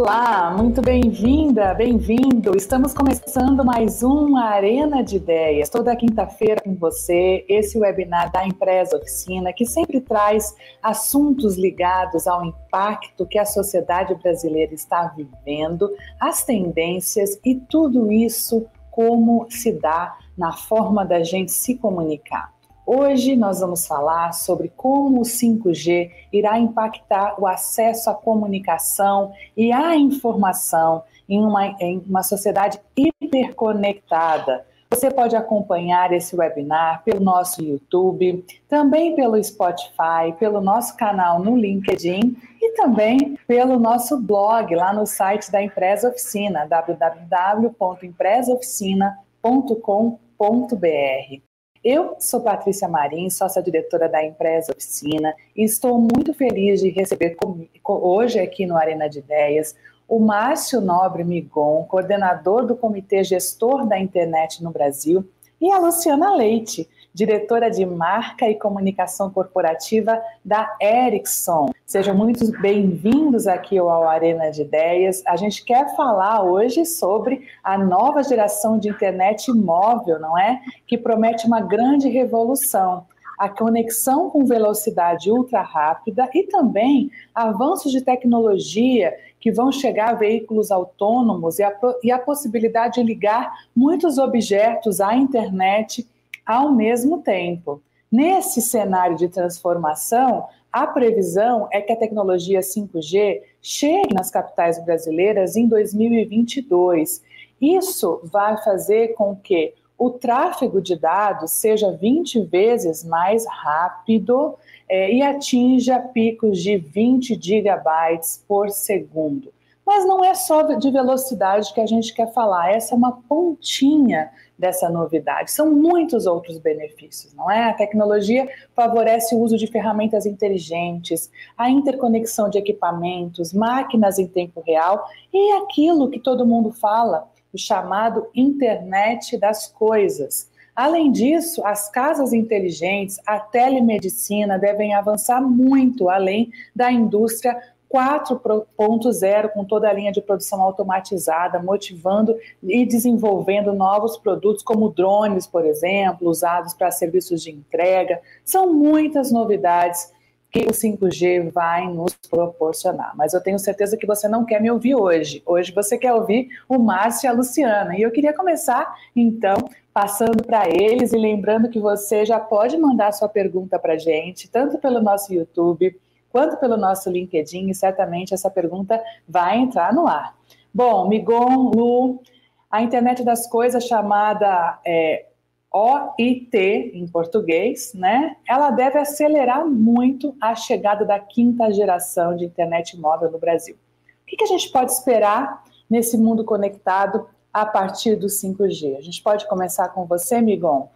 Olá, muito bem-vinda, bem-vindo. Estamos começando mais um Arena de Ideias, toda quinta-feira com você. Esse webinar da Empresa Oficina, que sempre traz assuntos ligados ao impacto que a sociedade brasileira está vivendo, as tendências e tudo isso como se dá na forma da gente se comunicar. Hoje nós vamos falar sobre como o 5G irá impactar o acesso à comunicação e à informação em uma, em uma sociedade hiperconectada. Você pode acompanhar esse webinar pelo nosso YouTube, também pelo Spotify, pelo nosso canal no LinkedIn e também pelo nosso blog lá no site da Empresa Oficina, www.empresaoficina.com.br. Eu sou Patrícia Marim, sócia-diretora da Empresa Oficina, e estou muito feliz de receber hoje aqui no Arena de Ideias o Márcio Nobre Migon, coordenador do Comitê Gestor da Internet no Brasil, e a Luciana Leite, diretora de Marca e Comunicação Corporativa da Ericsson. Sejam muito bem-vindos aqui ao Arena de Ideias. A gente quer falar hoje sobre a nova geração de internet móvel, não é? Que promete uma grande revolução a conexão com velocidade ultra rápida e também avanços de tecnologia que vão chegar a veículos autônomos e a, e a possibilidade de ligar muitos objetos à internet ao mesmo tempo. Nesse cenário de transformação, a previsão é que a tecnologia 5G chegue nas capitais brasileiras em 2022. Isso vai fazer com que o tráfego de dados seja 20 vezes mais rápido é, e atinja picos de 20 gigabytes por segundo. Mas não é só de velocidade que a gente quer falar, essa é uma pontinha dessa novidade. São muitos outros benefícios, não é? A tecnologia favorece o uso de ferramentas inteligentes, a interconexão de equipamentos, máquinas em tempo real e aquilo que todo mundo fala, o chamado internet das coisas. Além disso, as casas inteligentes, a telemedicina devem avançar muito além da indústria 4.0 com toda a linha de produção automatizada, motivando e desenvolvendo novos produtos como drones, por exemplo, usados para serviços de entrega. São muitas novidades que o 5G vai nos proporcionar. Mas eu tenho certeza que você não quer me ouvir hoje. Hoje você quer ouvir o Márcio e a Luciana. E eu queria começar, então, passando para eles e lembrando que você já pode mandar sua pergunta para a gente, tanto pelo nosso YouTube quanto pelo nosso LinkedIn, e certamente essa pergunta vai entrar no ar. Bom, Migon, Lu, a internet das coisas chamada é, OIT em português, né? Ela deve acelerar muito a chegada da quinta geração de internet móvel no Brasil. O que, a gente pode esperar nesse mundo conectado a partir do 5G? A gente pode começar com você, Migon?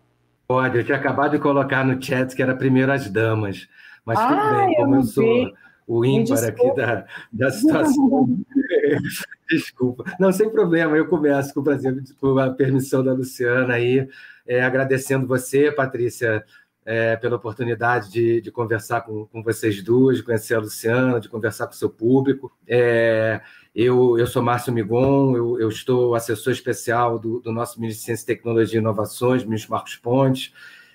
Pode, eu tinha acabado de colocar no chat que era primeiro as damas. Mas ah, tudo bem, como eu, eu sou o ímpar aqui da, da situação. Desculpa. Não, sem problema, eu começo com, prazer, com a permissão da Luciana aí, é, agradecendo você, Patrícia, é, pela oportunidade de, de conversar com, com, vocês duas, de conhecer a Luciana, de conversar com o seu público. É, eu, eu sou Márcio Migon, eu, eu estou assessor especial do, do nosso Ministério de Ciência, Tecnologia e Inovações, ministro Marcos Pontes,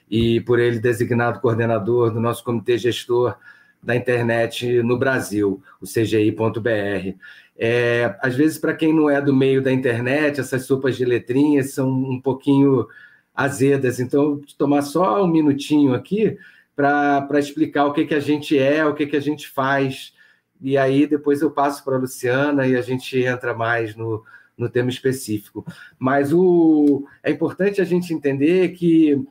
e por ele designado coordenador do nosso comitê gestor da internet no Brasil, o CGI.br. É, às vezes, para quem não é do meio da internet, essas sopas de letrinhas são um pouquinho azedas, então vou tomar só um minutinho aqui para explicar o que, que a gente é, o que, que a gente faz, e aí depois eu passo para a Luciana e a gente entra mais no, no tema específico. Mas o, é importante a gente entender que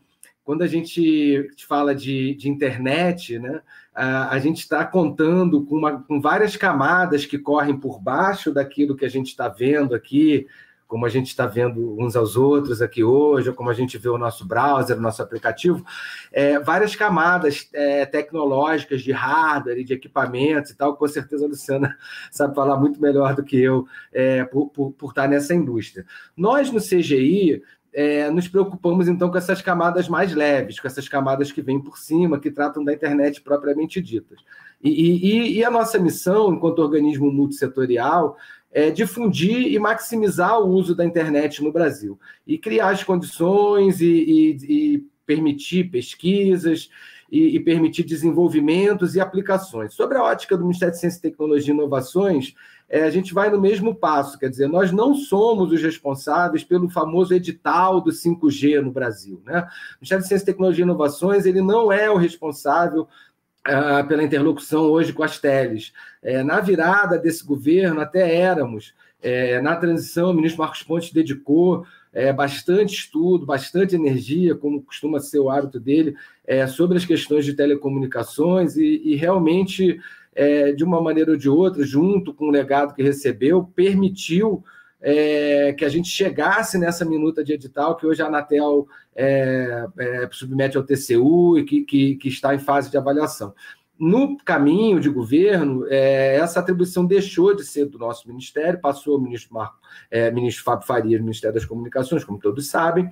quando a gente fala de, de internet, né, a, a gente está contando com, uma, com várias camadas que correm por baixo daquilo que a gente está vendo aqui, como a gente está vendo uns aos outros aqui hoje, ou como a gente vê o nosso browser, o nosso aplicativo, é, várias camadas é, tecnológicas de hardware de equipamentos e tal, com certeza a Luciana sabe falar muito melhor do que eu é, por, por, por estar nessa indústria. Nós, no CGI, é, nos preocupamos então com essas camadas mais leves, com essas camadas que vêm por cima, que tratam da internet propriamente dita. E, e, e, a nossa missão, enquanto organismo multissetorial, é, difundir e maximizar o uso da internet no Brasil e criar as condições e, e permitir pesquisas e, e, permitir desenvolvimentos e aplicações. Sobre a ótica do Ministério de Ciência, Tecnologia e Inovações, é, a gente vai no mesmo passo, quer dizer, nós não somos os responsáveis pelo famoso edital do 5G no Brasil. Né? O Ministério de Ciência, Tecnologia e Inovações ele não é o responsável uh, pela interlocução hoje com as teles. É, na virada desse governo, até éramos. É, na transição, o ministro Marcos Pontes dedicou é, bastante estudo, bastante energia, como costuma ser o hábito dele, é, sobre as questões de telecomunicações e, e realmente, é, de uma maneira ou de outra, junto com o legado que recebeu, permitiu é, que a gente chegasse nessa minuta de edital que hoje a Anatel é, é, submete ao TCU e que, que, que, está em fase de avaliação. No caminho de governo, é, essa atribuição deixou de ser do nosso ministério, passou ao ministro, Marco, é, ministro Fábio Faria, Ministério das Comunicações, como todos sabem,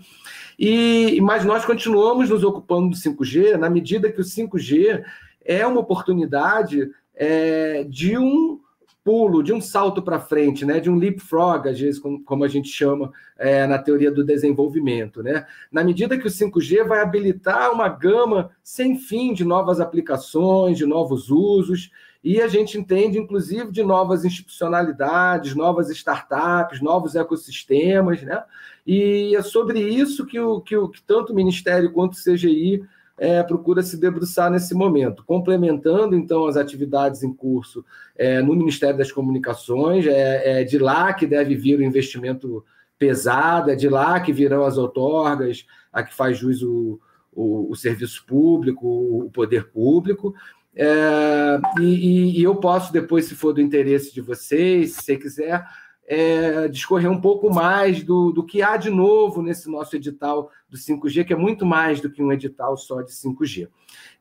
e, mas nós continuamos nos ocupando do 5G na medida que o 5G é uma oportunidade é, de um pulo, de um salto para frente, né? de um leapfrog, às vezes, como, a gente chama é, na teoria do desenvolvimento. Né? Na medida que o 5G vai habilitar uma gama sem fim de novas aplicações, de novos usos, e a gente entende, inclusive, de novas institucionalidades, novas startups, novos ecossistemas. Né? E é sobre isso que, o, que, o, que tanto o Ministério quanto o CGI é, procura se debruçar nesse momento, complementando então as atividades em curso é, no Ministério das Comunicações, é, é, de lá que deve vir o investimento pesado, é de lá que virão as outorgas, a que faz jus o, o, o serviço público, o poder público. É, e, e, eu posso, depois, se for do interesse de vocês, se você quiser, é, discorrer um pouco mais do, do que há de novo nesse nosso edital do 5G, que é muito mais do que um edital só de 5G.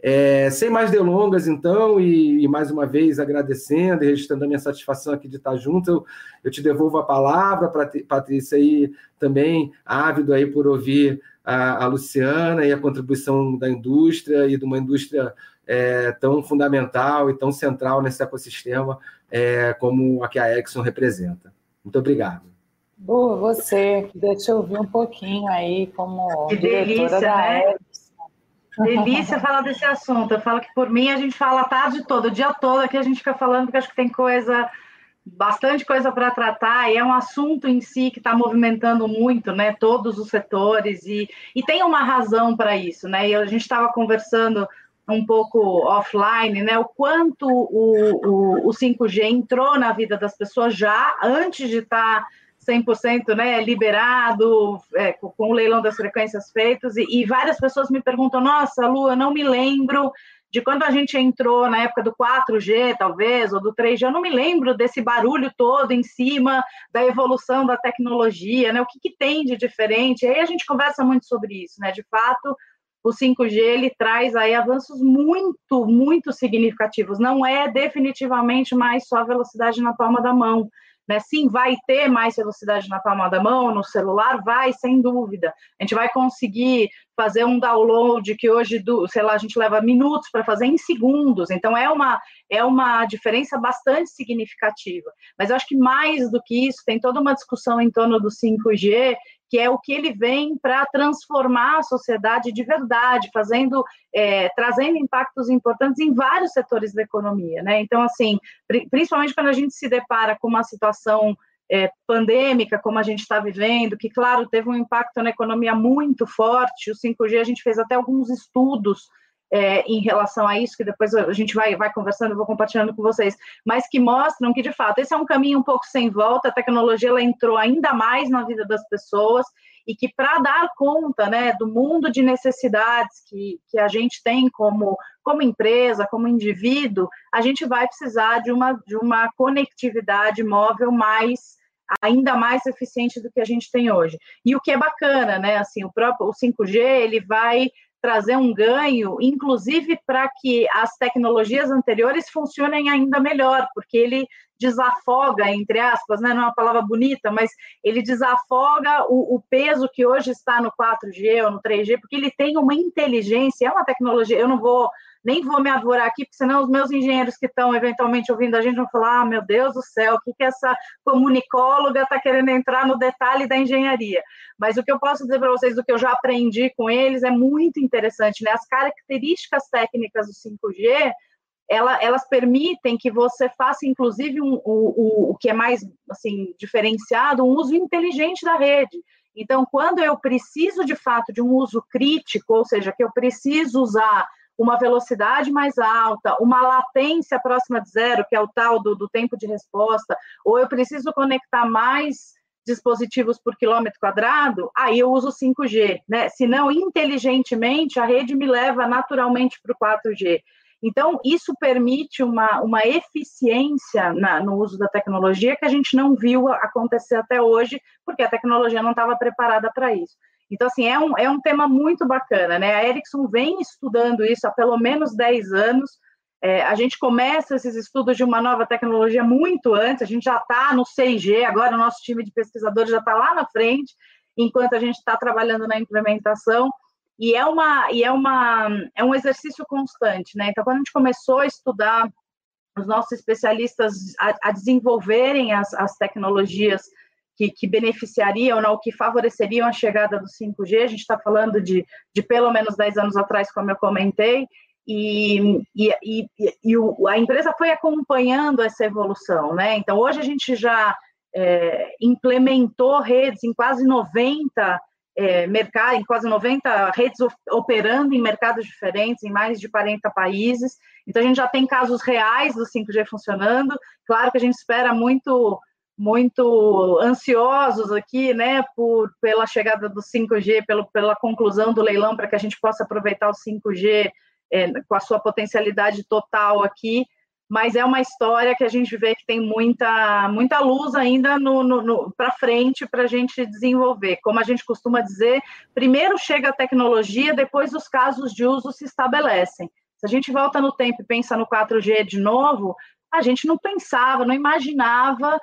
É, sem mais delongas, então, e, e, mais uma vez agradecendo e registrando a minha satisfação aqui de estar junto, eu, eu te devolvo a palavra, Patrícia, aí também ávido aí por ouvir a, a Luciana e a contribuição da indústria e de uma indústria é, tão fundamental e tão central nesse ecossistema é, como a que a Exxon representa. Muito obrigado. Boa, você, deixa eu ouvir um pouquinho aí como que delícia, da né? Delícia falar desse assunto. Eu falo que por mim a gente fala a tarde toda, o dia todo aqui a gente fica falando, porque acho que tem coisa, bastante coisa para tratar, e é um assunto em si que está movimentando muito, né? Todos os setores, e, e tem uma razão para isso, né? E a gente estava conversando um pouco offline, né? O quanto o, o, o 5G entrou na vida das pessoas já antes de estar tá 100% né, liberado, é, com o leilão das frequências feitos, e, e, várias pessoas me perguntam: nossa, Lu, eu não me lembro de quando a gente entrou na época do 4G, talvez, ou do 3G, eu não me lembro desse barulho todo em cima da evolução da tecnologia, né? O que, que tem de diferente? E aí a gente conversa muito sobre isso, né? De fato, o 5G ele traz aí avanços muito, muito significativos. Não é definitivamente mais só velocidade na palma da mão. Né? Sim, vai ter mais velocidade na palma da mão, no celular, vai, sem dúvida. A gente vai conseguir fazer um download que hoje, do, sei lá, a gente leva minutos para fazer em segundos. Então, é uma, é uma diferença bastante significativa. Mas eu acho que mais do que isso, tem toda uma discussão em torno do 5G que é o que ele vem para transformar a sociedade de verdade, fazendo, é, trazendo impactos importantes em vários setores da economia, né? Então, assim, principalmente quando a gente se depara com uma situação é, pandêmica, como a gente está vivendo, que, claro, teve um impacto na economia muito forte, o 5G, a gente fez até alguns estudos é, em relação a isso, que depois a gente vai, vai conversando, vou compartilhando com vocês, mas que mostram que, de fato, esse é um caminho um pouco sem volta, a tecnologia ela entrou ainda mais na vida das pessoas, e que para dar conta né, do mundo de necessidades que, que a gente tem como, como empresa, como indivíduo, a gente vai precisar de uma, de uma conectividade móvel mais ainda mais eficiente do que a gente tem hoje. E o que é bacana, né? Assim, o próprio o 5G ele vai trazer um ganho, inclusive para que as tecnologias anteriores funcionem ainda melhor, porque ele desafoga, entre aspas, né, não é uma palavra bonita, mas ele desafoga o, o, peso que hoje está no 4G ou no 3G, porque ele tem uma inteligência, é uma tecnologia, eu não vou nem vou me avorar aqui, porque senão os meus engenheiros que estão eventualmente ouvindo a gente vão falar: ah, meu Deus do céu, o que, que essa comunicóloga está querendo entrar no detalhe da engenharia? Mas o que eu posso dizer para vocês, do que eu já aprendi com eles, é muito interessante, né? As características técnicas do 5G ela, elas permitem que você faça, inclusive, um, o, o, o que é mais assim diferenciado, um uso inteligente da rede. Então, quando eu preciso de fato de um uso crítico, ou seja, que eu preciso usar uma velocidade mais alta, uma latência próxima de zero, que é o tal do, do tempo de resposta, ou eu preciso conectar mais dispositivos por quilômetro quadrado, aí eu uso 5G, né? Se não, inteligentemente, a rede me leva naturalmente para o 4G. Então, isso permite uma, uma eficiência na, no uso da tecnologia que a gente não viu acontecer até hoje, porque a tecnologia não estava preparada para isso. Então, assim, é um, é um tema muito bacana, né? A Ericsson vem estudando isso há pelo menos 10 anos. É, a gente começa esses estudos de uma nova tecnologia muito antes, a gente já está no 6G, agora o nosso time de pesquisadores já está lá na frente, enquanto a gente está trabalhando na implementação. E é uma e é uma é um exercício constante, né? Então, quando a gente começou a estudar os nossos especialistas a, a desenvolverem as, as tecnologias que, que, beneficiariam, não, que favoreceriam a chegada do 5G, a gente está falando de, de pelo menos 10 anos atrás, como eu comentei, e, e, e, e o, a empresa foi acompanhando essa evolução, né? Então, hoje a gente já é, implementou redes em quase 90 é, mercado, em quase 90 redes operando em mercados diferentes, em mais de 40 países. Então, a gente já tem casos reais do 5G funcionando. Claro que a gente espera muito muito ansiosos aqui, né, por, pela chegada do 5G, pelo, pela conclusão do leilão, para que a gente possa aproveitar o 5G é, com a sua potencialidade total aqui mas é uma história que a gente vê que tem muita, muita luz ainda no, no, no para frente para a gente desenvolver. Como a gente costuma dizer, primeiro chega a tecnologia, depois os casos de uso se estabelecem. Se a gente volta no tempo e pensa no 4G de novo, a gente não pensava, não imaginava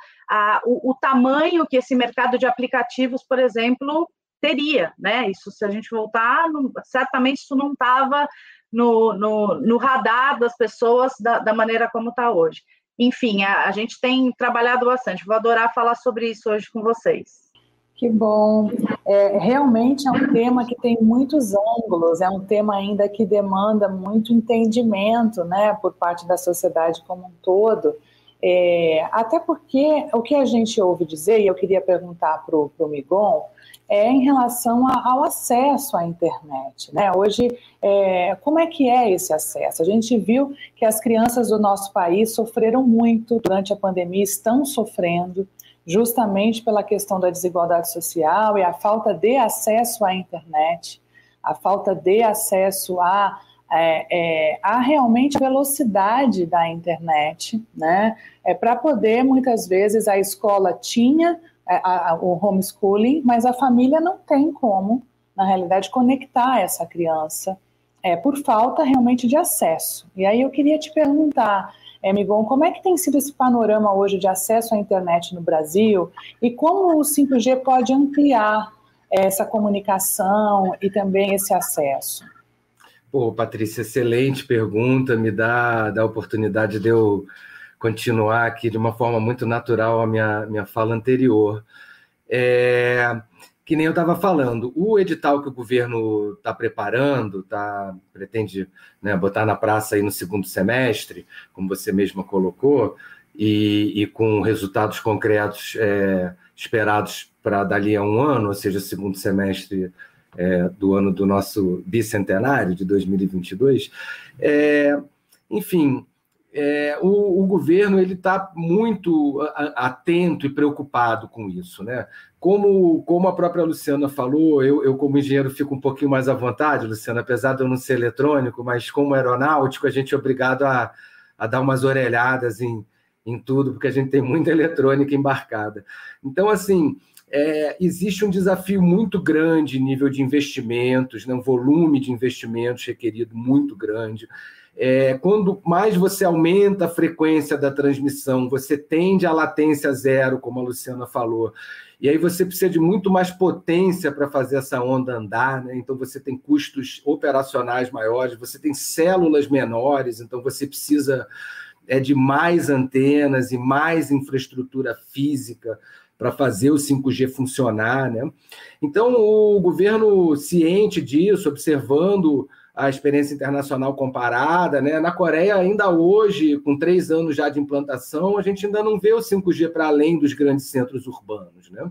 o, o tamanho que esse mercado de aplicativos, por exemplo, teria, né? Isso, se a gente voltar, não, certamente isso não estava no, no, no radar das pessoas da, da maneira como está hoje. Enfim, a, a gente tem trabalhado bastante. Vou adorar falar sobre isso hoje com vocês. Que bom. É, realmente é um tema que tem muitos ângulos, é um tema ainda que demanda muito entendimento né, por parte da sociedade como um todo. É, até porque o que a gente ouve dizer, e eu queria perguntar para o Migon, é em relação a, ao acesso à internet. Né? Hoje, é, como é que é esse acesso? A gente viu que as crianças do nosso país sofreram muito durante a pandemia, estão sofrendo, justamente pela questão da desigualdade social e a falta de acesso à internet, a falta de acesso a é, é, a realmente velocidade da internet, né? É para poder muitas vezes a escola tinha é, a, a, o homeschooling, mas a família não tem como, na realidade, conectar essa criança é, por falta realmente de acesso. E aí eu queria te perguntar, Migon, como é que tem sido esse panorama hoje de acesso à internet no Brasil e como o 5G pode ampliar essa comunicação e também esse acesso? Pô, Patrícia, excelente pergunta, me dá, dá a oportunidade de eu continuar aqui de uma forma muito natural a minha, minha fala anterior. É, que nem eu estava falando, o edital que o governo está preparando, tá, pretende né, botar na praça aí no segundo semestre, como você mesma colocou, e, e com resultados concretos é, esperados para dali a um ano, ou seja, segundo semestre é, do ano do nosso bicentenário, de 2022. É, enfim, é, o, o, governo ele está muito atento e preocupado com isso, né? Como, como a própria Luciana falou, eu, eu, como engenheiro fico um pouquinho mais à vontade, Luciana, apesar de eu não ser eletrônico, mas como aeronáutico a gente é obrigado a, a dar umas orelhadas em, em tudo, porque a gente tem muita eletrônica embarcada. Então, assim, é, existe um desafio muito grande nível de investimentos, né? um volume de investimentos requerido muito grande. É, quando mais você aumenta a frequência da transmissão, você tende a latência zero, como a Luciana falou. E aí você precisa de muito mais potência para fazer essa onda andar, né? Então você tem custos operacionais maiores, você tem células menores, então você precisa é, de mais antenas e mais infraestrutura física para fazer o 5G funcionar, né? Então o governo ciente disso, observando a experiência internacional comparada, né? Na Coreia, ainda hoje, com três anos já de implantação, a gente ainda não vê o 5G para além dos grandes centros urbanos, né?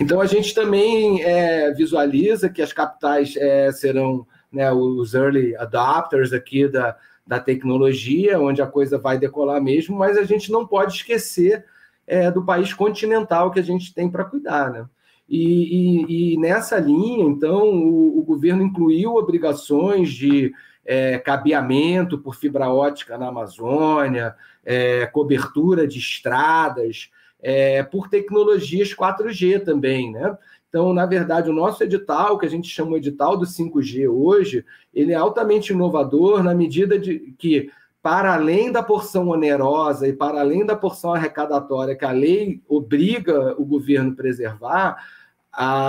Então, a gente também é, visualiza que as capitais é, serão né, os early adopters aqui da, da tecnologia, onde a coisa vai decolar mesmo, mas a gente não pode esquecer é, do país continental que a gente tem para cuidar, né? E, e, e, nessa linha, então, o, o governo incluiu obrigações de é, cabeamento por fibra ótica na Amazônia, é, cobertura de estradas, é, por tecnologias 4G também, né? Então, na verdade, o nosso edital, que a gente chama de edital do 5G hoje, ele é altamente inovador na medida de que, para além da porção onerosa e para além da porção arrecadatória que a lei obriga o governo preservar,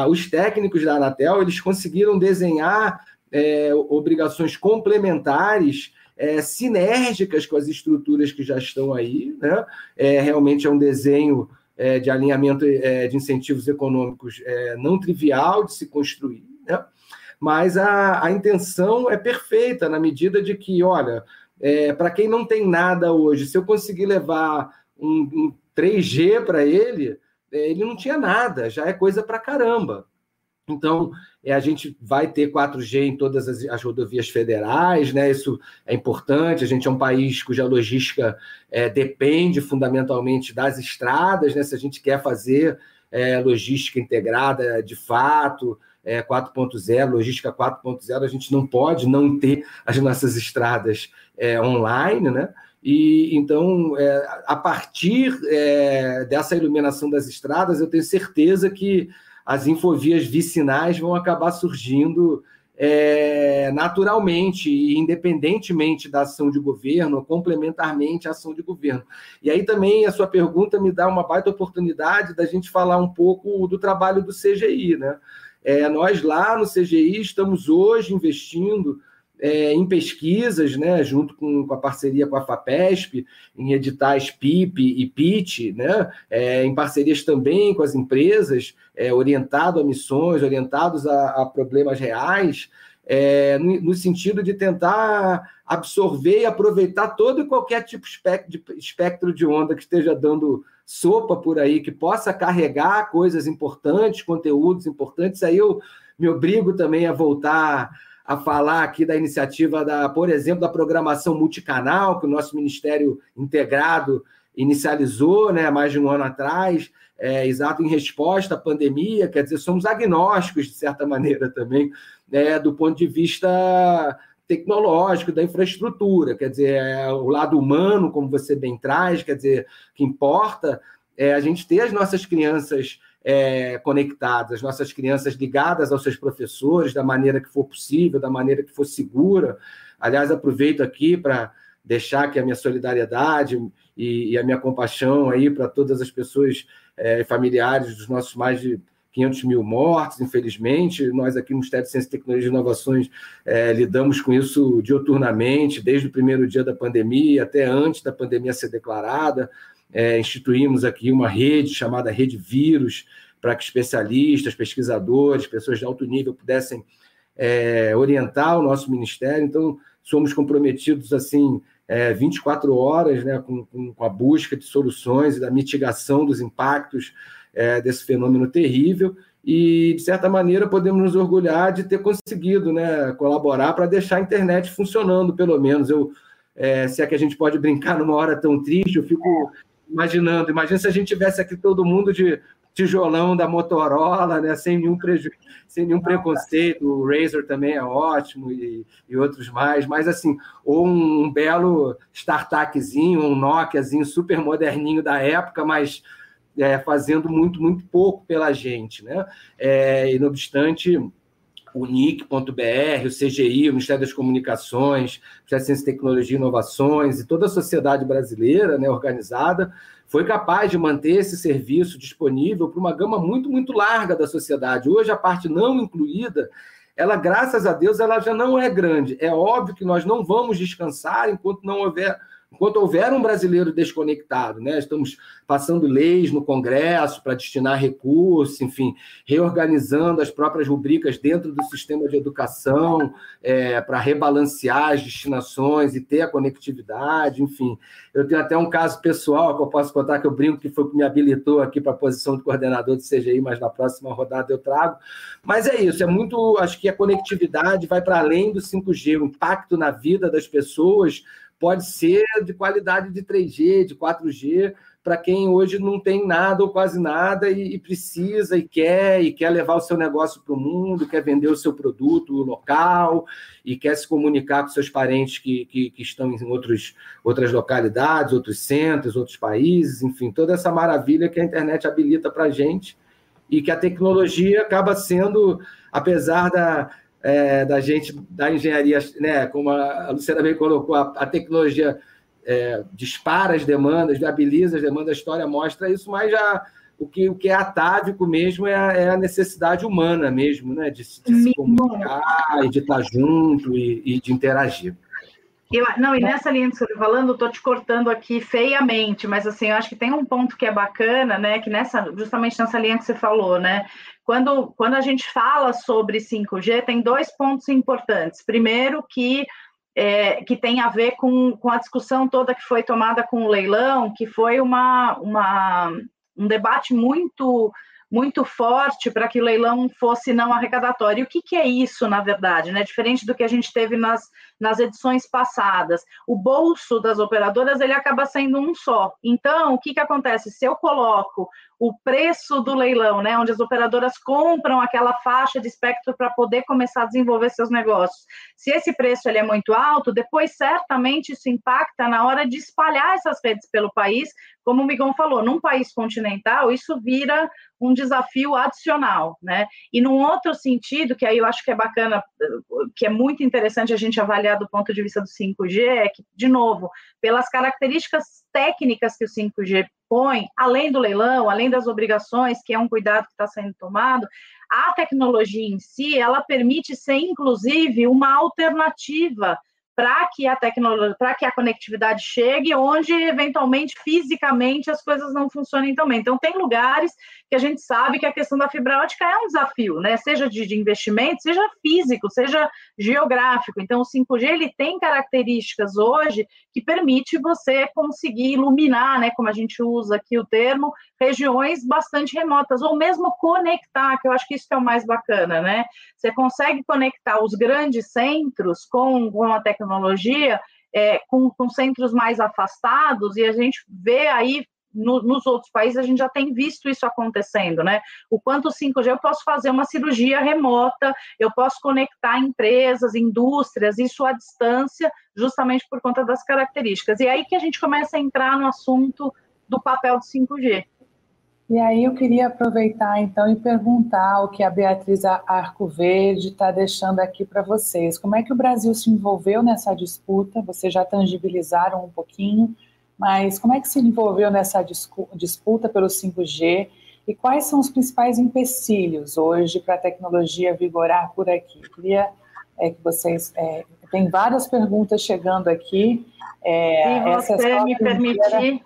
os técnicos da Anatel eles conseguiram desenhar é, obrigações complementares é, sinérgicas com as estruturas que já estão aí. Né? É, realmente é um desenho é, de alinhamento é, de incentivos econômicos é, não trivial de se construir, né? mas a, a intenção é perfeita na medida de que, olha, para quem não tem nada hoje, se eu conseguir levar um, um 3G para ele, é, ele não tinha nada, já é coisa para caramba. Então, é, a gente vai ter 4G em todas as, as, rodovias federais, né? Isso é importante. A gente é um país cuja logística é, depende fundamentalmente das estradas, né? Se a gente quer fazer é, logística integrada de fato, é, 4.0, logística 4.0, a gente não pode não ter as nossas estradas é, online, né? E então, é, a partir é, dessa iluminação das estradas, eu tenho certeza que as infovias vicinais vão acabar surgindo é, naturalmente e independentemente da ação de governo, complementarmente à ação de governo. E aí também a sua pergunta me dá uma baita oportunidade da gente falar um pouco do trabalho do CGI, né? É, nós lá no CGI estamos hoje investindo é, em pesquisas, né, junto com, com, a parceria com a FAPESP, em editais PIP e PIT, né, é, em parcerias também com as empresas, é, orientado a missões, orientados a, a problemas reais, é, no, no, sentido de tentar absorver e aproveitar todo e qualquer tipo de espectro de onda que esteja dando sopa por aí, que possa carregar coisas importantes, conteúdos importantes. Aí eu me obrigo também a voltar a falar aqui da iniciativa, da, por exemplo, da programação multicanal, que o nosso Ministério Integrado inicializou né, mais de um ano atrás, é, exato em resposta à pandemia, quer dizer, somos agnósticos, de certa maneira, também, né, do ponto de vista tecnológico, da infraestrutura, quer dizer, é, o lado humano, como você bem traz, quer dizer, que importa é a gente ter as nossas crianças é, conectadas, nossas crianças ligadas aos seus professores da maneira que for possível, da maneira que for segura. Aliás, aproveito aqui para deixar aqui a minha solidariedade e, e a minha compaixão aí para todas as pessoas é, familiares dos nossos mais de 500 mil mortos, infelizmente. Nós aqui no Ministério de Ciência, Tecnologia e Inovações é, lidamos com isso dioturnamente, desde o primeiro dia da pandemia até antes da pandemia ser declarada é, instituímos aqui uma rede chamada Rede Vírus, para que especialistas, pesquisadores, pessoas de alto nível pudessem é, orientar o nosso ministério. Então, somos comprometidos assim é, 24 horas né, com, com, a busca de soluções e da mitigação dos impactos é, desse fenômeno terrível. E, de certa maneira, podemos nos orgulhar de ter conseguido né, colaborar para deixar a internet funcionando, pelo menos. Eu, é, se é que a gente pode brincar numa hora tão triste, eu fico imaginando, imagina se a gente tivesse aqui todo mundo de tijolão da Motorola, né, sem nenhum prejuízo, sem nenhum preconceito, o Razer também é ótimo e, e outros mais, mas assim, ou um, um belo startupzinho, um Nokiazinho super moderninho da época, mas é, fazendo muito, muito pouco pela gente, né? É, e não obstante, o NIC.br, o CGI, o Ministério das Comunicações, o Ministério da Ciência, Tecnologia e Inovações e toda a sociedade brasileira né, organizada foi capaz de manter esse serviço disponível para uma gama muito, muito larga da sociedade. Hoje, a parte não incluída, ela, graças a Deus, ela já não é grande. É óbvio que nós não vamos descansar enquanto não houver Enquanto houver um brasileiro desconectado, né? estamos passando leis no Congresso para destinar recursos, enfim, reorganizando as próprias rubricas dentro do sistema de educação é, para rebalancear as destinações e ter a conectividade, enfim. Eu tenho até um caso pessoal que eu posso contar que eu brinco que foi o que me habilitou aqui para a posição de coordenador do CGI, mas na próxima rodada eu trago. Mas é isso, é muito. Acho que a conectividade vai para além do 5G, o impacto na vida das pessoas pode ser de qualidade de 3G, de 4G, para quem hoje não tem nada ou quase nada e, e, precisa e quer, e quer levar o seu negócio para o mundo, quer vender o seu produto local e quer se comunicar com seus parentes que, que, que estão em outros, outras localidades, outros centros, outros países, enfim, toda essa maravilha que a internet habilita para a gente e que a tecnologia acaba sendo, apesar da, é, da gente, da engenharia, né, como a Luciana bem colocou, a, a tecnologia é, dispara as demandas, viabiliza as demandas, a história mostra isso, mas já o que, o que é atávico mesmo é a, é a necessidade humana mesmo, né, de, de se comunicar, e de estar junto e, e de interagir. Eu, não, e nessa linha que você está falando, estou te cortando aqui feiamente, mas assim, eu acho que tem um ponto que é bacana, né? Que nessa, justamente nessa linha que você falou, né? Quando, quando a gente fala sobre 5G, tem dois pontos importantes. Primeiro, que é, que tem a ver com, com a discussão toda que foi tomada com o leilão, que foi uma, uma, um debate muito muito forte para que o leilão fosse não arrecadatório. E o que, que é isso, na verdade? Né? Diferente do que a gente teve nas, nas edições passadas. O bolso das operadoras ele acaba sendo um só. Então, o que, que acontece? Se eu coloco o preço do leilão, né, onde as operadoras compram aquela faixa de espectro para poder começar a desenvolver seus negócios. Se esse preço ele é muito alto, depois certamente isso impacta na hora de espalhar essas redes pelo país, como o Migon falou, num país continental, isso vira um desafio adicional, né? E num outro sentido, que aí eu acho que é bacana, que é muito interessante a gente avaliar do ponto de vista do 5G, é que, de novo, pelas características técnicas que o 5G põe, além do leilão, além das obrigações, que é um cuidado que está sendo tomado, a tecnologia em si, ela permite ser, inclusive, uma alternativa para que a tecnologia, para que a conectividade chegue onde eventualmente fisicamente as coisas não funcionem também. Então tem lugares que a gente sabe que a questão da fibra ótica é um desafio, né? Seja de, de investimento, seja físico, seja geográfico. Então o 5G ele tem características hoje que permite você conseguir iluminar, né, como a gente usa aqui o termo, regiões bastante remotas ou mesmo conectar, que eu acho que isso é o mais bacana, né? Você consegue conectar os grandes centros com, com a tecnologia tecnologia é, com, com, centros mais afastados, e a gente vê aí no, nos outros países, a gente já tem visto isso acontecendo, né? O quanto 5G eu posso fazer uma cirurgia remota, eu posso conectar empresas, indústrias, isso à distância, justamente por conta das características. E aí que a gente começa a entrar no assunto do papel do 5G. E aí eu queria aproveitar então e perguntar o que a Beatriz Arco Verde está deixando aqui para vocês. Como é que o Brasil se envolveu nessa disputa? Vocês já tangibilizaram um pouquinho, mas como é que se envolveu nessa disputa pelo 5G? E quais são os principais empecilhos hoje para a tecnologia vigorar por aqui? Eu queria é, que vocês. É, tem várias perguntas chegando aqui. É, Se você me permitir.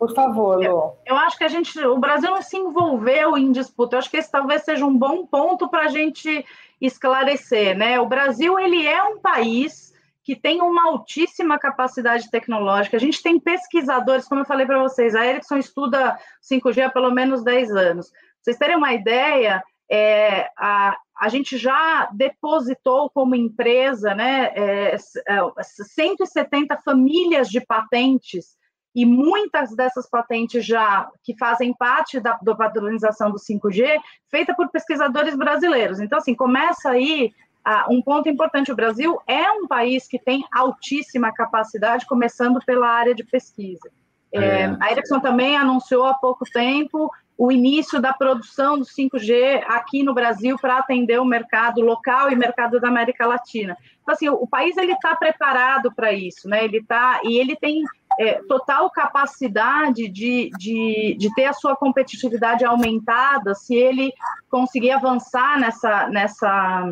Por favor, Lu. Eu, eu, acho que a gente, o Brasil não se envolveu em disputa. Eu acho que esse talvez seja um bom ponto para a gente esclarecer, né? O Brasil ele é um país que tem uma altíssima capacidade tecnológica. A gente tem pesquisadores, como eu falei para vocês, a Ericsson estuda 5G há pelo menos 10 anos. Pra vocês terem uma ideia, é, a, a gente já depositou como empresa né, é, 170 famílias de patentes e muitas dessas patentes já que fazem parte da, da padronização do 5G, feita por pesquisadores brasileiros. Então, assim, começa aí uh, um ponto importante: o Brasil é um país que tem altíssima capacidade, começando pela área de pesquisa. É, é. A Ericsson também anunciou há pouco tempo o início da produção do 5G aqui no Brasil para atender o mercado local e mercado da América Latina. Então, assim, o, o país ele está preparado para isso, né? Ele está e ele tem é, total capacidade de, de, de ter a sua competitividade aumentada se ele conseguir avançar nessa, nessa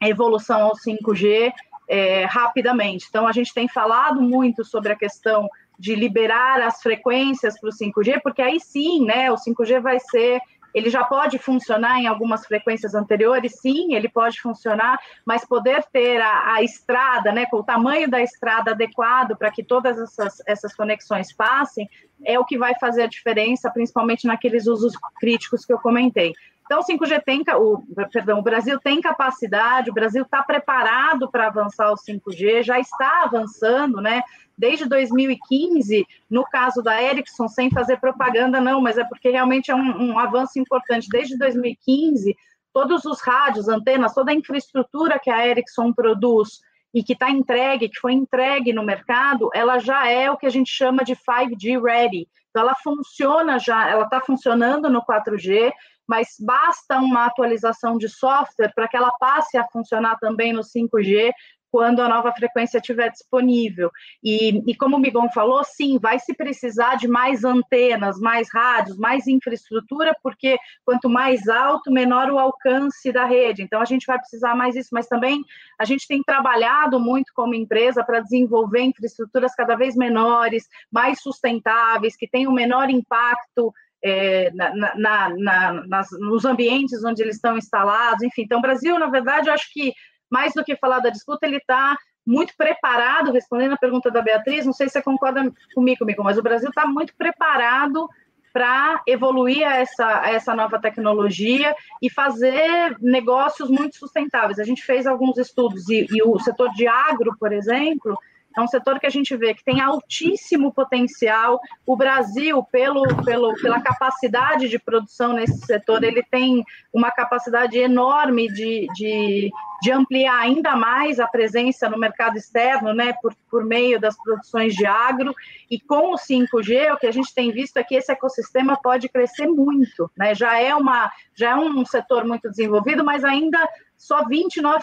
evolução ao 5G é, rapidamente. Então, a gente tem falado muito sobre a questão de liberar as frequências para o 5G, porque aí sim, né, o 5G vai ser ele já pode funcionar em algumas frequências anteriores, sim, ele pode funcionar, mas poder ter a, a estrada, né, com o tamanho da estrada adequado para que todas essas, essas conexões passem, é o que vai fazer a diferença, principalmente naqueles usos críticos que eu comentei. Então, o 5G tem, o, perdão, o Brasil tem capacidade, o Brasil está preparado para avançar o 5G, já está avançando, né? Desde 2015, no caso da Ericsson, sem fazer propaganda, não, mas é porque realmente é um, um avanço importante. Desde 2015, todos os rádios, antenas, toda a infraestrutura que a Ericsson produz e que está entregue, que foi entregue no mercado, ela já é o que a gente chama de 5G ready. Então, ela funciona já, ela está funcionando no 4G, mas basta uma atualização de software para que ela passe a funcionar também no 5G quando a nova frequência estiver disponível. E, e, como o Migon falou, sim, vai se precisar de mais antenas, mais rádios, mais infraestrutura, porque quanto mais alto, menor o alcance da rede. Então, a gente vai precisar mais isso, mas também a gente tem trabalhado muito como empresa para desenvolver infraestruturas cada vez menores, mais sustentáveis, que tenham menor impacto é, na, na, na, nas, nos ambientes onde eles estão instalados, enfim. Então, o Brasil, na verdade, eu acho que mais do que falar da disputa, ele está muito preparado, respondendo a pergunta da Beatriz, não sei se você concorda comigo, comigo mas o Brasil está muito preparado para evoluir essa, essa nova tecnologia e fazer negócios muito sustentáveis. A gente fez alguns estudos e, e o setor de agro, por exemplo, é um setor que a gente vê que tem altíssimo potencial. O Brasil, pelo, pelo, pela capacidade de produção nesse setor, ele tem uma capacidade enorme de, de, de ampliar ainda mais a presença no mercado externo, né, por, por meio das produções de agro. E com o 5G, o que a gente tem visto é que esse ecossistema pode crescer muito. Né? Já, é uma, já é um setor muito desenvolvido, mas ainda só 29%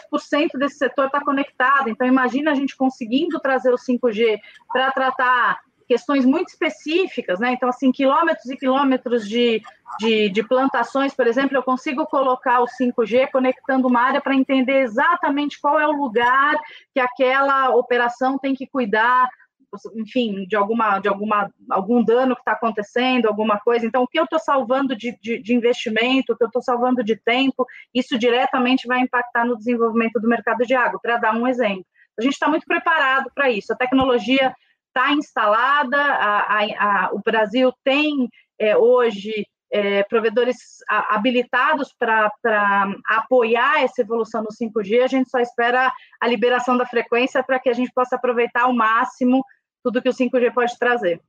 desse setor está conectado. Então, imagina a gente conseguindo trazer o 5G para tratar questões muito específicas, né? Então, assim, quilômetros e quilômetros de, de, de, plantações, por exemplo, eu consigo colocar o 5G conectando uma área para entender exatamente qual é o lugar que aquela operação tem que cuidar, enfim, de alguma, de alguma, algum dano que está acontecendo, alguma coisa. Então, o que eu estou salvando de, de, de, investimento, o que eu estou salvando de tempo, isso diretamente vai impactar no desenvolvimento do mercado de água, para dar um exemplo. A gente está muito preparado para isso. A tecnologia está instalada, a, a, a, o Brasil tem é, hoje é, provedores habilitados para apoiar essa evolução no 5G, a gente só espera a liberação da frequência para que a gente possa aproveitar ao máximo tudo que o 5G pode trazer.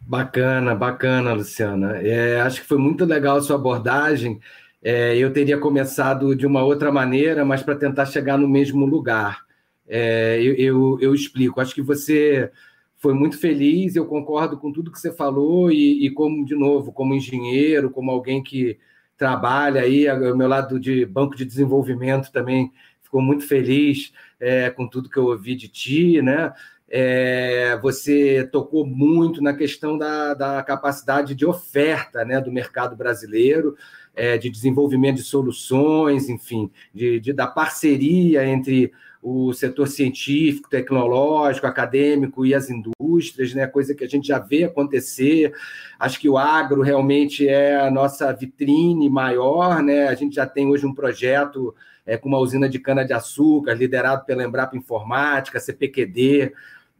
Bacana, bacana, Luciana. É, acho que foi muito legal a sua abordagem. É, eu teria começado de uma outra maneira, mas para tentar chegar no mesmo lugar. É, eu, eu, eu, explico. Acho que você foi muito feliz, eu concordo com tudo que você falou, e, e como, de novo, como engenheiro, como alguém que trabalha aí, ao meu lado de banco de desenvolvimento também ficou muito feliz é, com tudo que eu ouvi de ti, né? É, você tocou muito na questão da, da, capacidade de oferta né, do mercado brasileiro, é, de desenvolvimento de soluções, enfim, de, de, da parceria entre o setor científico, tecnológico, acadêmico e as indústrias, né, coisa que a gente já vê acontecer. Acho que o agro realmente é a nossa vitrine maior, né? A gente já tem hoje um projeto é, com uma usina de cana-de-açúcar, liderado pela Embrapa Informática, CPQD,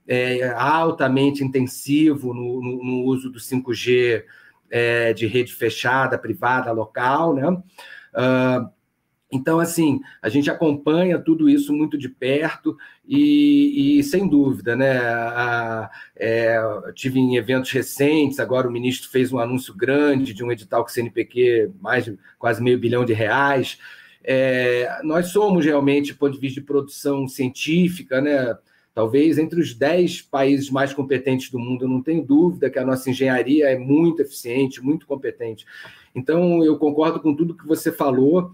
é, altamente intensivo no, no, no, uso do 5G é, de rede fechada, privada, local, né? Uh, então, assim, a gente acompanha tudo isso muito de perto e, e sem dúvida, né? A, é, tive em eventos recentes, agora o ministro fez um anúncio grande de um edital com CNPq, mais de quase meio bilhão de reais. É, nós somos realmente, do ponto de vista de produção científica, né? talvez entre os 10 países mais competentes do mundo. Não tenho dúvida que a nossa engenharia é muito eficiente, muito competente. Então, eu concordo com tudo que você falou.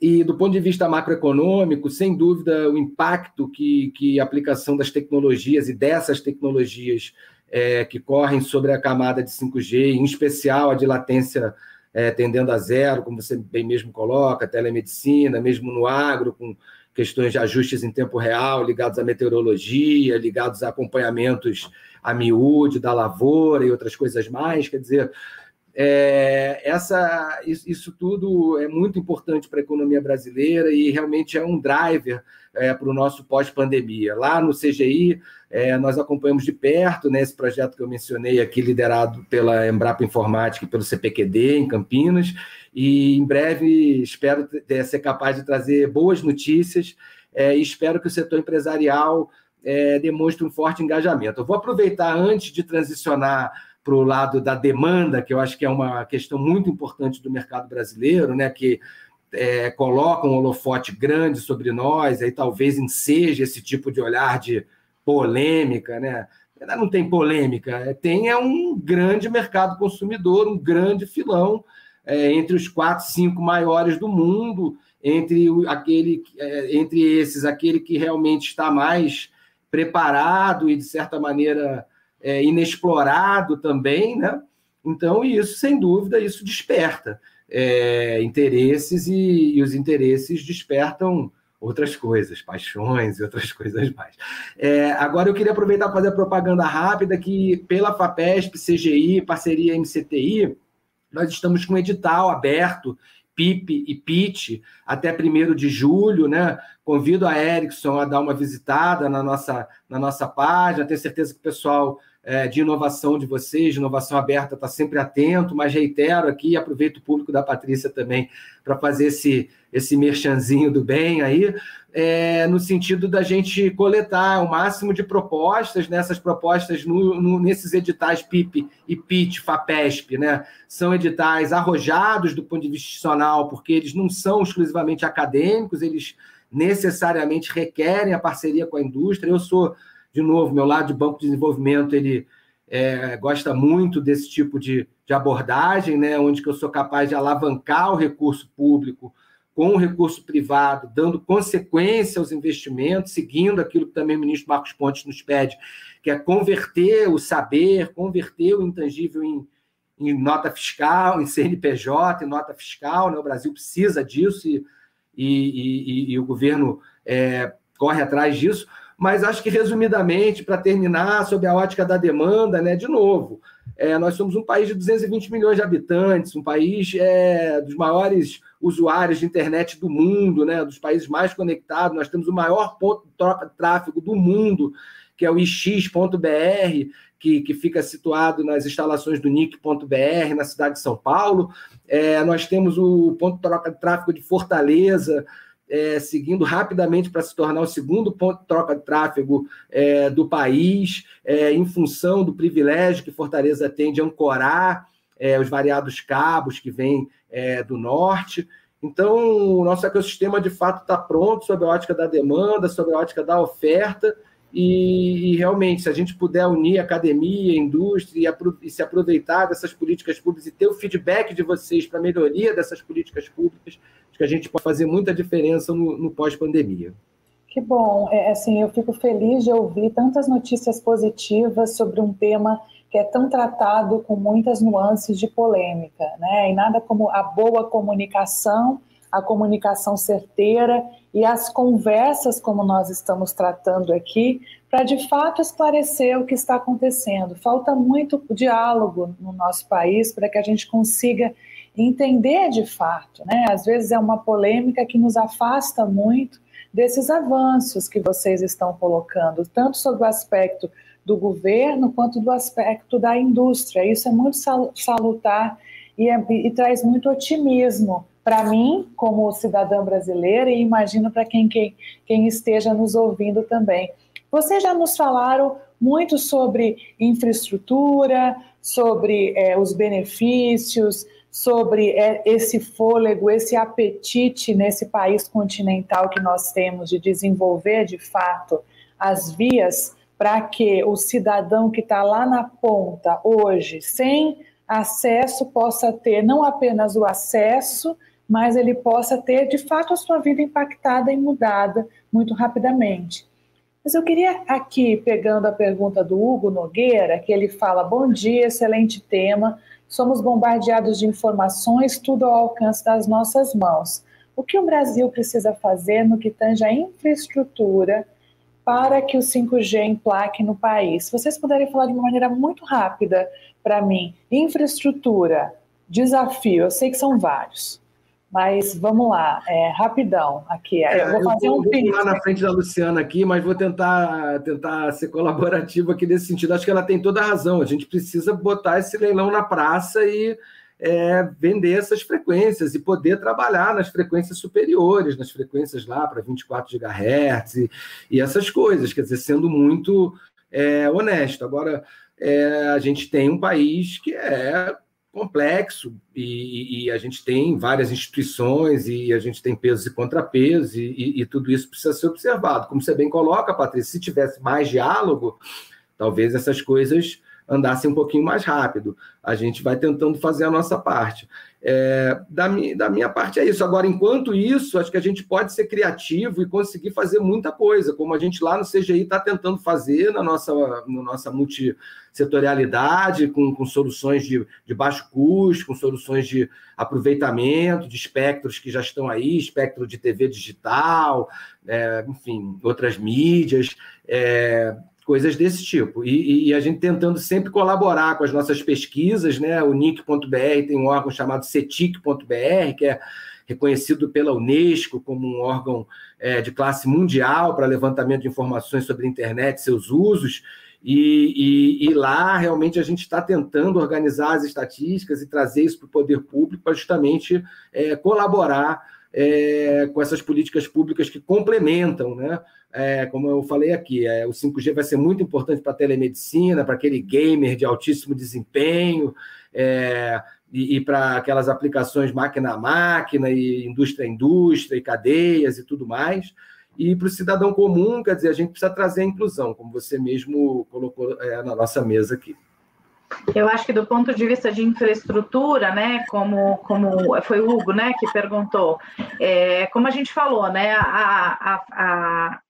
E do ponto de vista macroeconômico, sem dúvida, o impacto que, que a aplicação das tecnologias e dessas tecnologias é, que correm sobre a camada de 5G, em especial a de latência é, tendendo a zero, como você bem mesmo coloca, telemedicina, mesmo no agro, com questões de ajustes em tempo real ligados à meteorologia, ligados a acompanhamentos a miúde da lavoura e outras coisas mais. Quer dizer, é, essa, isso, tudo é muito importante para a economia brasileira e realmente é um driver é, para o nosso pós-pandemia. Lá no CGI, é, nós acompanhamos de perto né, esse projeto que eu mencionei aqui, liderado pela Embrapa Informática e pelo CPQD, em Campinas, e em breve espero ser capaz de trazer boas notícias é, e espero que o setor empresarial é, demonstre um forte engajamento. Eu vou aproveitar, antes de transicionar para o lado da demanda, que eu acho que é uma questão muito importante do mercado brasileiro, né, que é, coloca um holofote grande sobre nós, aí talvez enseje esse tipo de olhar de polêmica, né? Não tem polêmica, é, tem é um grande mercado consumidor, um grande filão é, entre os quatro, cinco maiores do mundo, entre aquele, é, entre esses, aquele que realmente está mais preparado e de certa maneira é, inexplorado também, né? Então, isso, sem dúvida, isso desperta é, interesses e, e, os interesses despertam outras coisas, paixões e outras coisas mais. É, agora, eu queria aproveitar para fazer a propaganda rápida que, pela FAPESP, CGI, parceria MCTI, nós estamos com edital aberto PIP e PIT até 1 de julho, né? Convido a Erickson a dar uma visitada na nossa, na nossa página, tenho certeza que o pessoal de inovação de vocês, inovação aberta, está sempre atento, mas reitero aqui, aproveito o público da Patrícia também para fazer esse, esse merchanzinho do bem aí, é, no sentido da gente coletar o máximo de propostas, nessas né, propostas no, no, nesses editais PIP e PIT, FAPESP, né? São editais arrojados do ponto de vista institucional, porque eles não são exclusivamente acadêmicos, eles necessariamente requerem a parceria com a indústria. Eu sou de novo, meu lado de banco de desenvolvimento, ele é, gosta muito desse tipo de, de abordagem, né, onde que eu sou capaz de alavancar o recurso público com o recurso privado, dando consequência aos investimentos, seguindo aquilo que também o ministro Marcos Pontes nos pede, que é converter o saber, converter o intangível em, em nota fiscal, em CNPJ, em nota fiscal. Né? O Brasil precisa disso e, e, e, e o governo é, corre atrás disso mas acho que, resumidamente, para terminar, sobre a ótica da demanda, né, de novo, é, nós somos um país de 220 milhões de habitantes, um país é, dos maiores usuários de internet do mundo, né, dos países mais conectados, nós temos o maior ponto de troca de tráfego do mundo, que é o ix.br, que, que fica situado nas instalações do NIC.br, na cidade de São Paulo. É, nós temos o ponto de troca de tráfego de Fortaleza, é, seguindo rapidamente para se tornar o segundo ponto de troca de tráfego é, do país, é, em função do privilégio que Fortaleza tem de ancorar é, os variados cabos que vêm é, do norte. Então, o nosso ecossistema de fato está pronto sob a ótica da demanda, sob a ótica da oferta, e, e, realmente, se a gente puder unir academia, indústria e, e, se aproveitar dessas políticas públicas e ter o feedback de vocês para a melhoria dessas políticas públicas, acho que a gente pode fazer muita diferença no, no pós-pandemia. Que bom, é, assim, eu fico feliz de ouvir tantas notícias positivas sobre um tema que é tão tratado com muitas nuances de polêmica, né? E nada como a boa comunicação a comunicação certeira e as conversas, como nós estamos tratando aqui, para de fato esclarecer o que está acontecendo. Falta muito diálogo no nosso país para que a gente consiga entender de fato. Né? Às vezes é uma polêmica que nos afasta muito desses avanços que vocês estão colocando, tanto sobre o aspecto do governo quanto do aspecto da indústria. Isso é muito salutar e, é, e traz muito otimismo para mim, como cidadã brasileira, e imagino para quem, quem, quem esteja nos ouvindo também. Vocês já nos falaram muito sobre infraestrutura, sobre é, os benefícios, sobre é, esse fôlego, esse apetite nesse país continental que nós temos de desenvolver de fato as vias para que o cidadão que está lá na ponta hoje, sem acesso, possa ter não apenas o acesso, mas ele possa ter de fato a sua vida impactada e mudada muito rapidamente. Mas eu queria aqui, pegando a pergunta do Hugo Nogueira, que ele fala: Bom dia, excelente tema. Somos bombardeados de informações, tudo ao alcance das nossas mãos. O que o Brasil precisa fazer no que tange a infraestrutura para que o 5G emplaque no país? Se vocês puderem falar de uma maneira muito rápida para mim, infraestrutura, desafio, eu sei que são vários. Mas vamos lá, é, rapidão aqui. É, eu vou fazer um pitch. lá na frente da Luciana aqui, mas vou tentar, tentar ser colaborativo aqui nesse sentido. Acho que ela tem toda a razão. A gente precisa botar esse leilão na praça e é, vender essas frequências e poder trabalhar nas frequências superiores, nas frequências lá para 24 GHz e, e, essas coisas. Quer dizer, sendo muito é, honesto. Agora, é, a gente tem um país que é complexo e, e, a gente tem várias instituições e a gente tem pesos e contrapesos e, e, e, tudo isso precisa ser observado. Como você bem coloca, Patrícia, se tivesse mais diálogo, talvez essas coisas andassem um pouquinho mais rápido. A gente vai tentando fazer a nossa parte. É, da, mi, da minha parte é isso. Agora, enquanto isso, acho que a gente pode ser criativo e conseguir fazer muita coisa, como a gente lá no CGI está tentando fazer na nossa, na nossa multissetorialidade, com, com soluções de, de baixo custo, com soluções de aproveitamento de espectros que já estão aí, espectro de TV digital, é, enfim, outras mídias. É, coisas desse tipo. E, e, a gente tentando sempre colaborar com as nossas pesquisas, né? O NIC.br tem um órgão chamado CETIC.br, que é reconhecido pela Unesco como um órgão é, de classe mundial para levantamento de informações sobre a internet e seus usos. E, e, e, lá realmente a gente está tentando organizar as estatísticas e trazer isso para o poder público para justamente é, colaborar é, com essas políticas públicas que complementam né, é, como eu falei aqui, é, o 5G vai ser muito importante para a telemedicina, para aquele gamer de altíssimo desempenho, é, e, e para aquelas aplicações máquina a máquina, e indústria a indústria, e cadeias e tudo mais. E para o cidadão comum, quer dizer, a gente precisa trazer a inclusão, como você mesmo colocou é, na nossa mesa aqui. Eu acho que do ponto de vista de infraestrutura, né, como, como foi o Hugo, né, que perguntou, é, como a gente falou, né, a, a, a,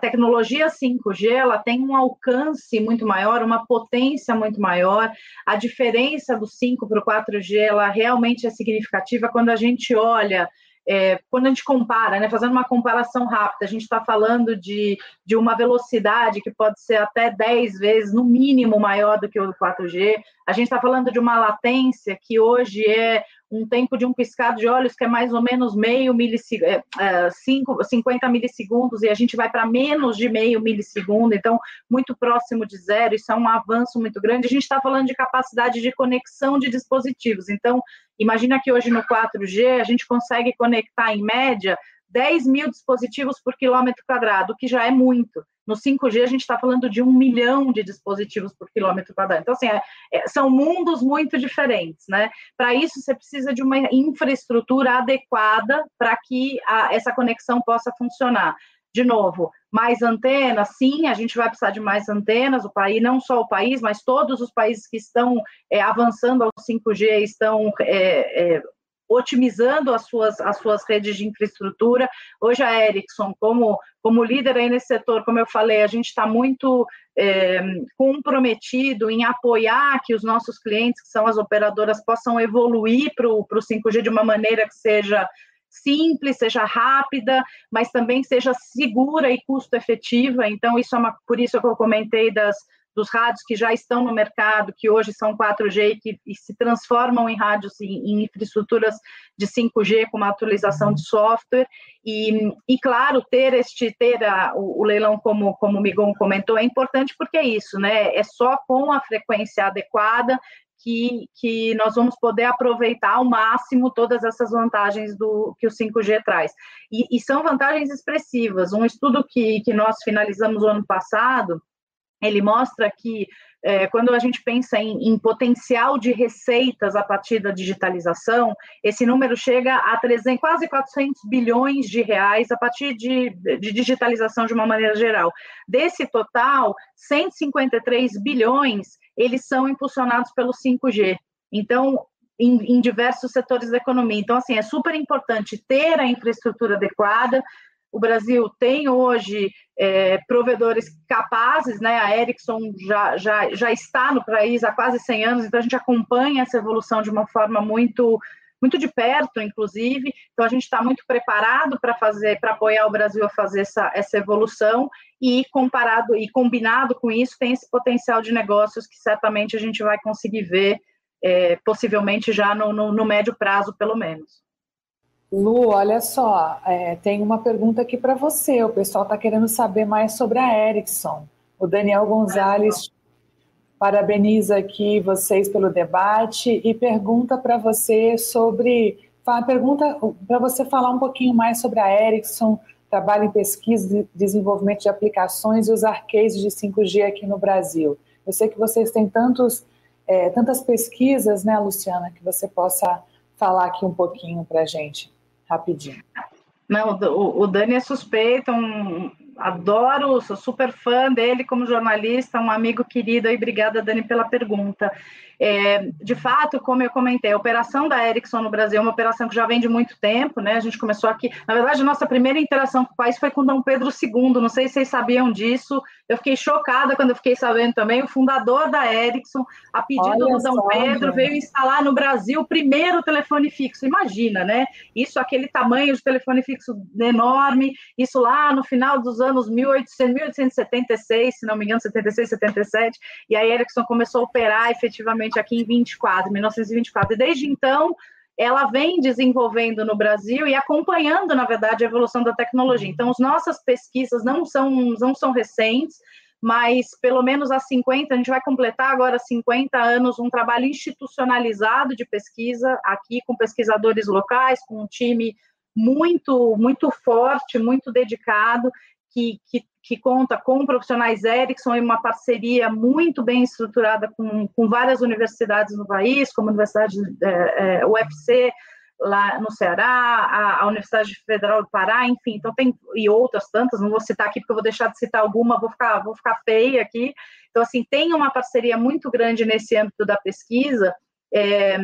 tecnologia 5G ela tem um alcance muito maior, uma potência muito maior. A diferença do 5 para o 4G ela realmente é significativa quando a gente olha é, quando a gente compara, né, fazendo uma comparação rápida, a gente está falando de, de uma velocidade que pode ser até 10 vezes, no mínimo, maior do que o 4G. A gente está falando de uma latência que hoje é um tempo de um piscado de olhos que é mais ou menos meio milissegundo, é, é, 50 milissegundos, e a gente vai para menos de meio milissegundo, então muito próximo de zero, isso é um avanço muito grande. A gente está falando de capacidade de conexão de dispositivos, então imagina que hoje no 4G a gente consegue conectar em média 10 mil dispositivos por quilômetro quadrado, que já é muito. No 5G, a gente está falando de um milhão de dispositivos por quilômetro quadrado. Então, assim, é, é, são mundos muito diferentes, né? Para isso, você precisa de uma infraestrutura adequada para que a, essa conexão possa funcionar. De novo, mais antenas, sim, a gente vai precisar de mais antenas, o país, não só o país, mas todos os países que estão é, avançando ao 5G estão é, é, otimizando as suas, as suas redes de infraestrutura. Hoje a Ericsson, como, como líder aí nesse setor, como eu falei, a gente está muito é, comprometido em apoiar que os nossos clientes, que são as operadoras, possam evoluir para o 5G de uma maneira que seja simples, seja rápida, mas também seja segura e custo efetiva. Então, isso é uma, por isso que eu comentei das dos rádios que já estão no mercado, que hoje são 4G e que e se transformam em rádios em, em, infraestruturas de 5G com uma atualização de software e, e claro ter este ter a, o, o, leilão como como o Migon comentou é importante porque é isso, né? É só com a frequência adequada que, que, nós vamos poder aproveitar ao máximo todas essas vantagens do que o 5G traz. E, e são vantagens expressivas. Um estudo que, que nós finalizamos o ano passado ele mostra que é, quando a gente pensa em, em, potencial de receitas a partir da digitalização, esse número chega a 300, quase 400 bilhões de reais a partir de, de digitalização de uma maneira geral. Desse total, 153 bilhões eles são impulsionados pelo 5G. Então, em, em, diversos setores da economia. Então, assim, é super importante ter a infraestrutura adequada, o Brasil tem hoje é, provedores capazes, né? A Ericsson já, já, já está no país há quase 100 anos, então a gente acompanha essa evolução de uma forma muito muito de perto, inclusive. Então a gente está muito preparado para fazer, para apoiar o Brasil a fazer essa, essa evolução e comparado e combinado com isso tem esse potencial de negócios que certamente a gente vai conseguir ver, é, possivelmente já no, no, no médio prazo, pelo menos. Lu, olha só, é, tem uma pergunta aqui para você. O pessoal está querendo saber mais sobre a Ericsson. O Daniel Gonzalez parabeniza aqui vocês pelo debate e pergunta para você sobre. Pergunta para você falar um pouquinho mais sobre a Ericsson, trabalho em pesquisa e desenvolvimento de aplicações e os arcades de 5G aqui no Brasil. Eu sei que vocês têm tantos, é, tantas pesquisas, né, Luciana, que você possa falar aqui um pouquinho para a gente rapidinho. Não, o, o Dani é suspeito, um, adoro, sou super fã dele como jornalista, um amigo querido, e obrigada, Dani, pela pergunta. É, de fato, como eu comentei, a operação da Ericsson no Brasil é uma operação que já vem de muito tempo, né? A gente começou aqui. Na verdade, a nossa primeira interação com o país foi com Dom Pedro II. Não sei se vocês sabiam disso. Eu fiquei chocada quando eu fiquei sabendo também. O fundador da Ericsson, a pedido Olha do Dom só, Pedro, gente. veio instalar no Brasil o primeiro telefone fixo. Imagina, né? Isso, aquele tamanho de telefone fixo enorme. Isso lá no final dos anos 1800, 1876, se não me engano, 76, 77. E a Ericsson começou a operar efetivamente aqui em 24, 1924. E desde então, ela vem desenvolvendo no Brasil e acompanhando, na verdade, a evolução da tecnologia. Então, as nossas pesquisas não são, não são recentes, mas pelo menos há 50, a gente vai completar agora 50 anos um trabalho institucionalizado de pesquisa aqui com pesquisadores locais, com um time muito muito forte, muito dedicado que, que, que, conta com profissionais Ericsson e uma parceria muito bem estruturada com, com várias universidades no país, como a Universidade é, é, UFC, lá no Ceará, a, a, Universidade Federal do Pará, enfim, então tem e outras tantas, não vou citar aqui porque eu vou deixar de citar alguma, vou ficar, vou ficar feia aqui. Então, assim, tem uma parceria muito grande nesse âmbito da pesquisa. É,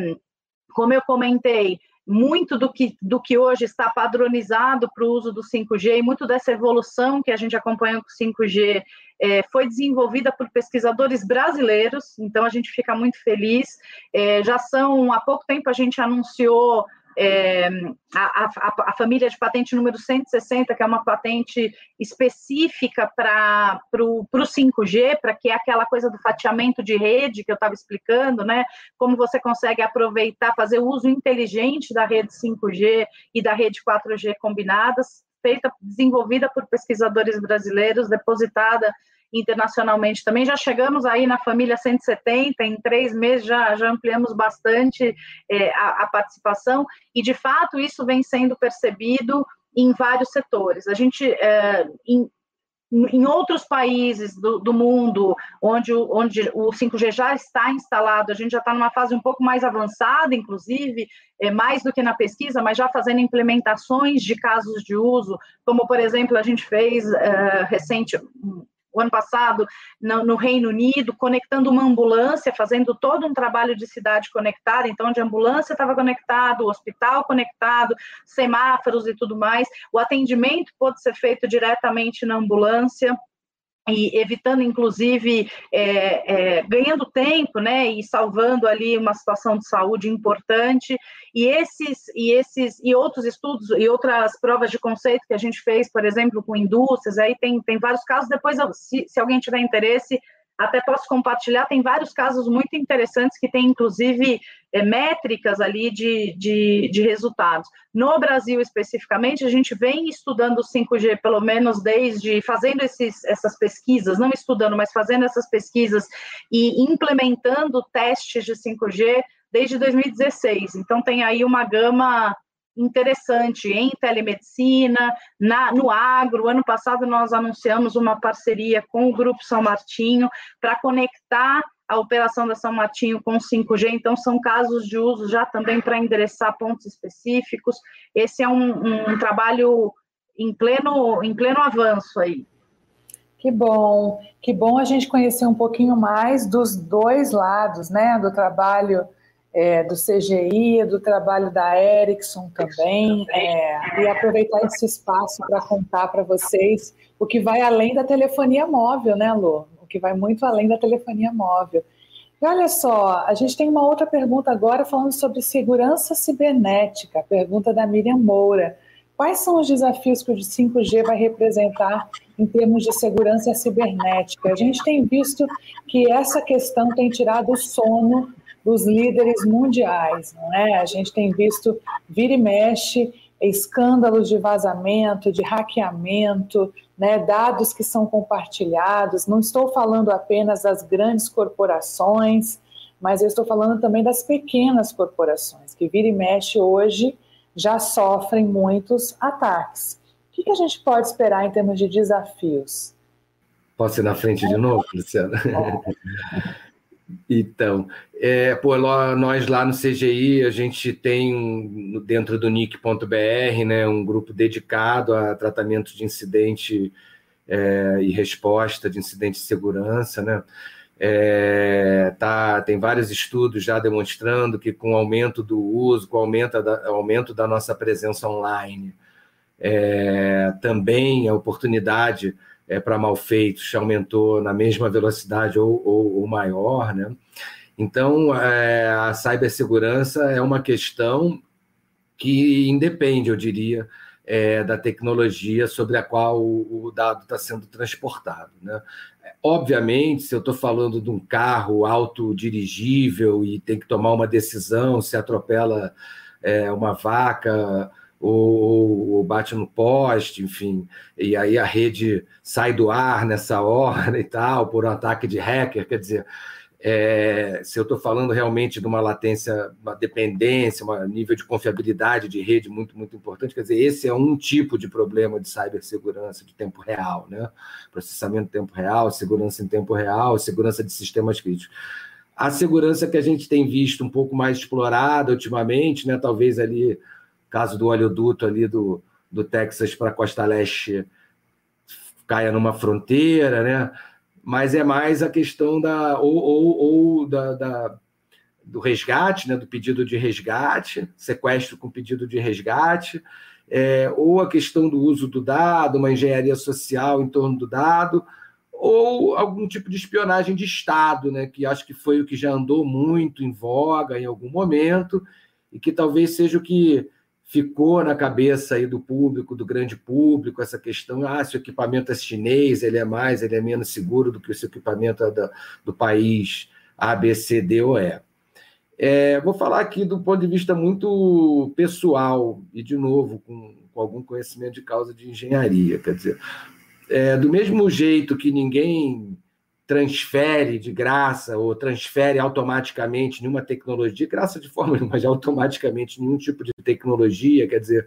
como eu comentei, muito do que, do que hoje está padronizado para o uso do 5G e muito dessa evolução que a gente acompanha com o 5G é, foi desenvolvida por pesquisadores brasileiros, então a gente fica muito feliz. É, já são, há pouco tempo a gente anunciou é, a, a, a, família de patente número 160, que é uma patente específica para o 5G, para que é aquela coisa do fatiamento de rede que eu estava explicando, né? Como você consegue aproveitar, fazer uso inteligente da rede 5G e da rede 4G combinadas, feita, desenvolvida por pesquisadores brasileiros, depositada internacionalmente também. Já chegamos aí na família 170, em três meses já, já ampliamos bastante é, a, a participação, e de fato isso vem sendo percebido em vários setores. A gente, é, em, em outros países do, do, mundo, onde, onde o 5G já está instalado, a gente já está numa fase um pouco mais avançada, inclusive, é, mais do que na pesquisa, mas já fazendo implementações de casos de uso, como, por exemplo, a gente fez é, recente, o ano passado no, no, Reino Unido, conectando uma ambulância, fazendo todo um trabalho de cidade conectada, então a ambulância estava conectado, hospital conectado, semáforos e tudo mais. O atendimento pode ser feito diretamente na ambulância e evitando, inclusive, é, é, ganhando tempo, né, e salvando ali uma situação de saúde importante. E esses e esses e outros estudos e outras provas de conceito que a gente fez, por exemplo, com indústrias, aí tem, tem vários casos. Depois, se, se alguém tiver interesse, até posso compartilhar, tem vários casos muito interessantes que tem, inclusive, é, métricas ali de, de, de, resultados. No Brasil, especificamente, a gente vem estudando o 5G, pelo menos desde, fazendo esses, essas pesquisas, não estudando, mas fazendo essas pesquisas e implementando testes de 5G desde 2016. Então, tem aí uma gama interessante em telemedicina, na, no agro. Ano passado nós anunciamos uma parceria com o Grupo São Martinho para conectar a operação da São Martinho com 5G, então são casos de uso já também para endereçar pontos específicos. Esse é um, um trabalho em pleno, em pleno avanço aí. Que bom, que bom a gente conhecer um pouquinho mais dos dois lados, né, do trabalho é, do CGI, do trabalho da Ericsson também, é, e aproveitar esse espaço para contar para vocês o que vai além da telefonia móvel, né, Lu? O que vai muito além da telefonia móvel. E olha só, a gente tem uma outra pergunta agora falando sobre segurança cibernética, pergunta da Miriam Moura. Quais são os desafios que o 5G vai representar em termos de segurança cibernética? A gente tem visto que essa questão tem tirado o sono dos líderes mundiais, não é? A gente tem visto vira e mexe escândalos de vazamento, de hackeamento, né, dados que são compartilhados. Não estou falando apenas das grandes corporações, mas eu estou falando também das pequenas corporações, que vira e mexe hoje já sofrem muitos ataques. O que, a gente pode esperar em termos de desafios? Posso ir na frente de novo, Luciana? É. Então, é, pô, nós lá no CGI, a gente tem dentro do NIC.br né, um grupo dedicado a tratamento de incidente é, e resposta de incidente de segurança. Né? É, tá, tem vários estudos já demonstrando que com o aumento do uso, com o aumento da, aumento da nossa presença online, é, também a oportunidade é, para malfeitos aumentou na mesma velocidade ou, ou, ou maior, né? Então, é, a cibersegurança é uma questão que independe, eu diria, é, da tecnologia sobre a qual o, o dado está sendo transportado. Né? Obviamente, se eu estou falando de um carro autodirigível e tem que tomar uma decisão, se atropela é, uma vaca ou, ou, bate no poste, enfim, e aí a rede sai do ar nessa hora e tal, por um ataque de hacker, quer dizer, é, se eu estou falando realmente de uma latência, uma dependência, um nível de confiabilidade de rede muito, muito importante, quer dizer, esse é um tipo de problema de cibersegurança de tempo real, né? Processamento em tempo real, segurança em tempo real, segurança de sistemas críticos. A segurança que a gente tem visto um pouco mais explorada ultimamente, né? Talvez ali caso do oleoduto ali do, do Texas para a costa leste caia numa fronteira, né? Mas é mais a questão da ou, ou, ou da, da, do resgate, né? Do pedido de resgate, sequestro com pedido de resgate, é, ou a questão do uso do dado, uma engenharia social em torno do dado, ou algum tipo de espionagem de Estado, né? Que acho que foi o que já andou muito em voga em algum momento e que talvez seja o que ficou na cabeça aí do público, do grande público, essa questão, ah, se o equipamento é chinês, ele é mais, ele é menos seguro do que o equipamento é da, do país A, B, C, D ou E. É, vou falar aqui do ponto de vista muito pessoal, e de novo, com, com algum conhecimento de causa de engenharia, quer dizer, é, do mesmo jeito que ninguém transfere de graça ou transfere automaticamente nenhuma tecnologia, graça de forma nenhuma, mas automaticamente nenhum tipo de tecnologia, quer dizer,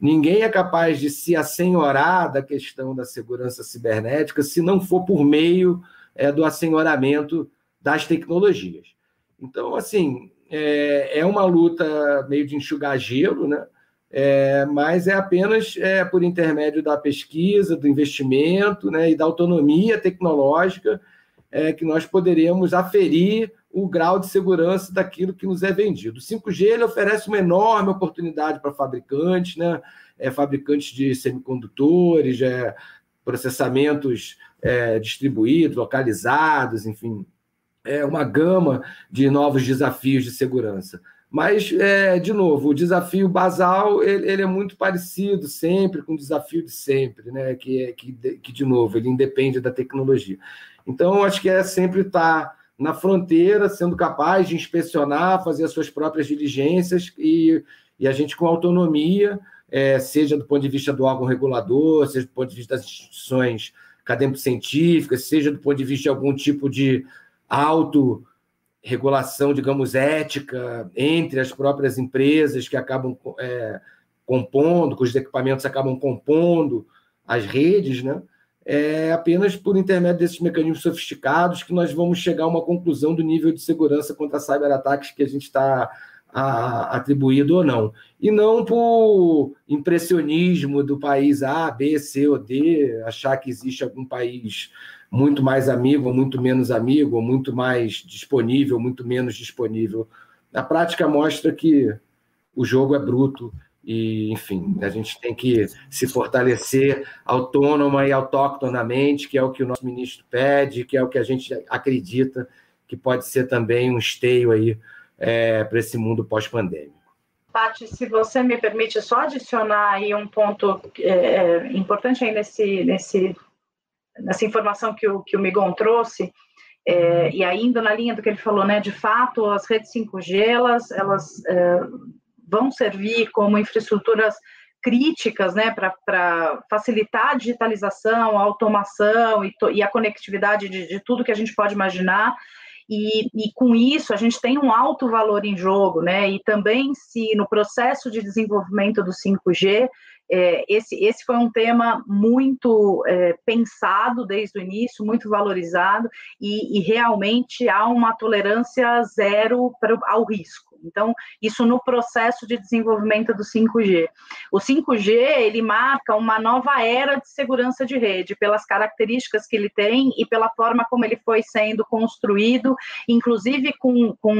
ninguém é capaz de se assenhorar da questão da segurança cibernética se não for por meio é, do assenhoramento das tecnologias. Então, assim, é, é uma luta meio de enxugar gelo, né? É, mas é apenas é, por intermédio da pesquisa, do investimento né, e da autonomia tecnológica é, que nós poderemos aferir o grau de segurança daquilo que nos é vendido. O 5G ele oferece uma enorme oportunidade para fabricantes, né, é, fabricantes de semicondutores, é, processamentos é, distribuídos, localizados, enfim, é uma gama de novos desafios de segurança. Mas, é, de novo, o desafio basal ele, ele, é muito parecido sempre com o desafio de sempre, né? que, é, que, que, de novo, ele independe da tecnologia. Então, acho que é sempre estar na fronteira, sendo capaz de inspecionar, fazer as suas próprias diligências e, e a gente com autonomia, é, seja do ponto de vista do órgão regulador, seja do ponto de vista das instituições acadêmico-científicas, seja do ponto de vista de algum tipo de auto regulação, digamos, ética entre as próprias empresas que acabam é, compondo, cujos equipamentos acabam compondo as redes, né? É apenas por intermédio desses mecanismos sofisticados que nós vamos chegar a uma conclusão do nível de segurança contra cyberataques que a gente está atribuído ou não. E não por impressionismo do país A, B, C ou D, achar que existe algum país muito mais amigo, muito menos amigo, muito mais disponível, muito menos disponível. A prática mostra que o jogo é bruto e, enfim, a gente tem que se fortalecer autônoma e autóctonamente, que é o que o nosso ministro pede, que é o que a gente acredita que pode ser também um esteio aí é, para esse mundo pós-pandêmico. Paty, se você me permite só adicionar aí um ponto é, é importante aí nesse, nesse, nessa informação que o, que o Migon trouxe, é, e ainda na linha do que ele falou, né, de fato, as redes 5G, elas, elas é, vão servir como infraestruturas críticas né, para facilitar a digitalização, a automação e, to, e a conectividade de, de, tudo que a gente pode imaginar. E, e, com isso a gente tem um alto valor em jogo, né? E também se no processo de desenvolvimento do 5G é, esse, esse foi um tema muito é, pensado desde o início, muito valorizado, e, e realmente há uma tolerância zero ao risco. Então, isso no processo de desenvolvimento do 5G. O 5G, ele marca uma nova era de segurança de rede, pelas características que ele tem e pela forma como ele foi sendo construído, inclusive com, com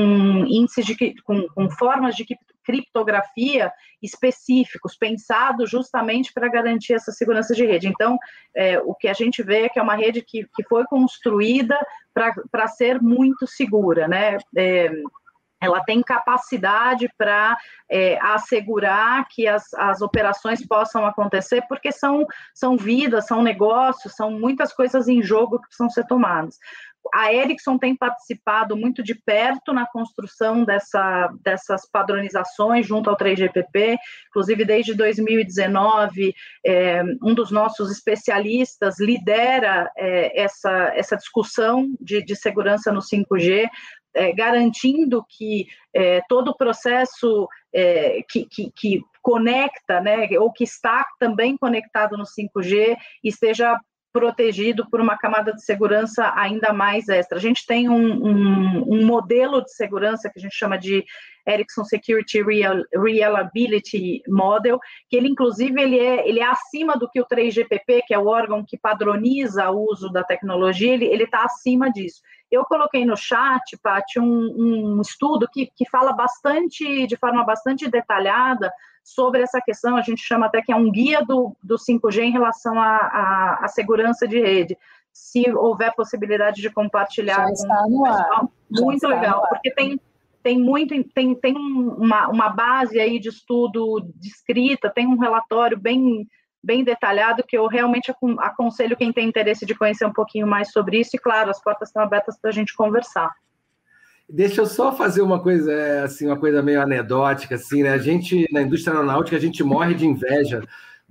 índices de, com, com formas de criptografia específicos, pensados justamente para garantir essa segurança de rede. Então, é, o que a gente vê é que é uma rede que, que foi construída para ser muito segura, né? É, ela tem capacidade para é, assegurar que as, as operações possam acontecer, porque são, são vidas, são negócios, são muitas coisas em jogo que precisam ser tomadas. A Ericsson tem participado muito de perto na construção dessa, dessas padronizações junto ao 3GPP, inclusive desde 2019, é, um dos nossos especialistas lidera é, essa, essa discussão de, de segurança no 5G, é, garantindo que é, todo o processo é, que, que, que, conecta, né, ou que está também conectado no 5G, esteja protegido por uma camada de segurança ainda mais extra. A gente tem um, um, um modelo de segurança que a gente chama de Ericsson Security Reliability Model, que ele inclusive ele é, ele é acima do que o 3GPP, que é o órgão que padroniza o uso da tecnologia, ele está acima disso. Eu coloquei no chat, Paty, um, um estudo que, que fala bastante, de forma bastante detalhada, sobre essa questão, a gente chama até que é um guia do, do 5G em relação à segurança de rede. Se houver possibilidade de compartilhar. Já está no ar. Muito legal, porque tem, tem muito, tem, tem uma, uma base aí de estudo descrita, tem um relatório bem bem detalhado que eu realmente aconselho quem tem interesse de conhecer um pouquinho mais sobre isso e claro as portas estão abertas para a gente conversar Deixa eu só fazer uma coisa, é, assim, uma coisa meio anedótica, assim, né? A gente, na indústria aeronáutica, a gente morre de inveja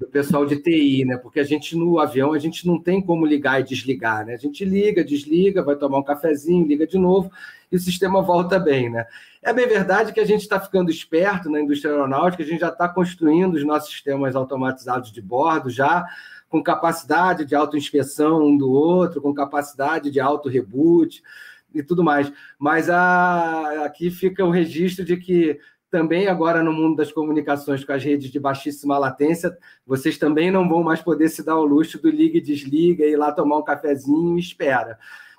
do pessoal de TI, né? Porque a gente, no avião, a gente não tem como ligar e desligar, né? A gente liga, desliga, vai tomar um cafezinho, liga de novo e o sistema volta bem, né? É bem verdade que a gente está ficando esperto na indústria aeronáutica, a gente já está construindo os nossos sistemas automatizados de bordo, já com capacidade de autoinspeção um do outro, com capacidade de auto-reboot, e tudo mais. Mas a, aqui fica o registro de que também agora no mundo das comunicações com as redes de baixíssima latência, vocês também não vão mais poder se dar o luxo do liga e desliga, ir lá tomar um cafezinho e espera.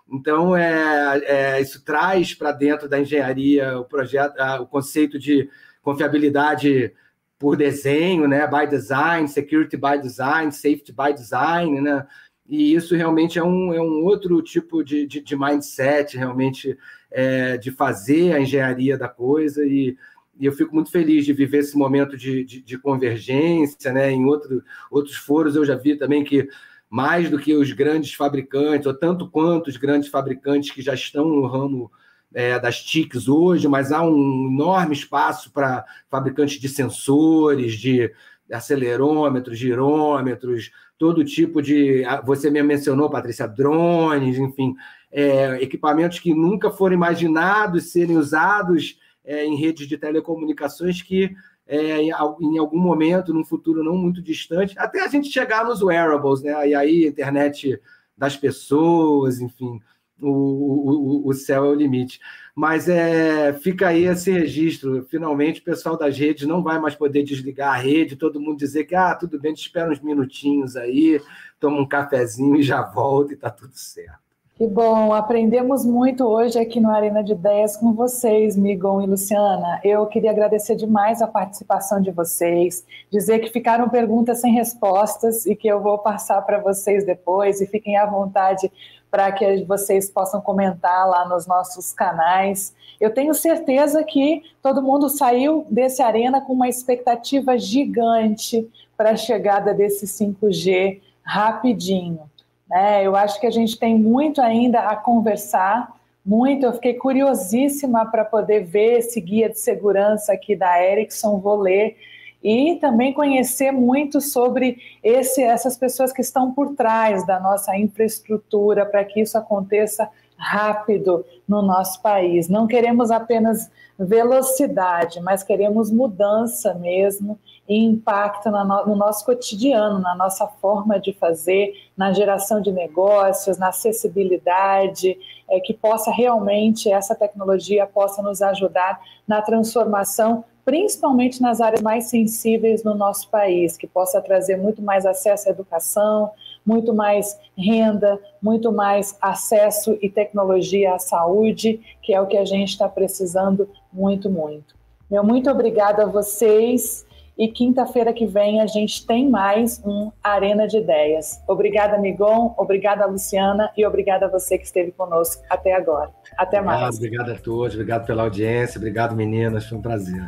Então, é, é isso traz para dentro da engenharia o projeto, o conceito de confiabilidade por desenho, né, by design, security by design, safety by design, né, e isso realmente é um, é um outro tipo de, de, de mindset, realmente, é, de fazer a engenharia da coisa, e, e, eu fico muito feliz de viver esse momento de, de, de convergência, né? Em outro, outros foros eu já vi também que mais do que os grandes fabricantes, ou tanto quanto os grandes fabricantes que já estão no ramo é, das TICs hoje, mas há um enorme espaço para fabricantes de sensores, de acelerômetros, girômetros, todo tipo de. Você me mencionou, Patrícia, drones, enfim, é, equipamentos que nunca foram imaginados serem usados é, em redes de telecomunicações que é, em, em, algum momento, num futuro não muito distante, até a gente chegar nos wearables, né? E aí internet das pessoas, enfim, o, o, o céu é o limite. Mas é, fica aí esse registro. Finalmente, o pessoal das redes não vai mais poder desligar a rede, todo mundo dizer que ah, tudo bem, te espera uns minutinhos aí, toma um cafezinho e já volta e tá tudo certo. Que bom, aprendemos muito hoje aqui no Arena de Ideias com vocês, Migon e Luciana. Eu queria agradecer demais a participação de vocês, dizer que ficaram perguntas sem respostas e que eu vou passar para vocês depois e fiquem à vontade para que vocês possam comentar lá nos nossos canais. Eu tenho certeza que todo mundo saiu desse Arena com uma expectativa gigante para a chegada desse 5G rapidinho. Né? Eu acho que a gente tem muito ainda a conversar, muito. Eu fiquei curiosíssima para poder ver esse guia de segurança aqui da Ericsson, vou ler e também conhecer muito sobre esse, essas pessoas que estão por trás da nossa infraestrutura para que isso aconteça rápido no nosso país. Não queremos apenas velocidade, mas queremos mudança mesmo e impacto no nosso cotidiano, na nossa forma de fazer, na geração de negócios, na acessibilidade, é, que possa realmente, essa tecnologia possa nos ajudar na transformação principalmente nas áreas mais sensíveis no nosso país, que possa trazer muito mais acesso à educação, muito mais renda, muito mais acesso e tecnologia à saúde, que é o que a gente está precisando muito, muito. Meu muito obrigada a vocês. E quinta-feira que vem a gente tem mais um Arena de Ideias. Obrigada, Migon, obrigada, Luciana, e obrigada a você que esteve conosco até agora. Até obrigado, mais. Obrigado a todos, obrigado pela audiência, obrigado, meninas, foi um prazer.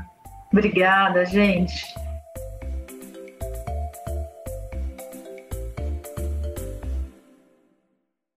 Obrigada, gente.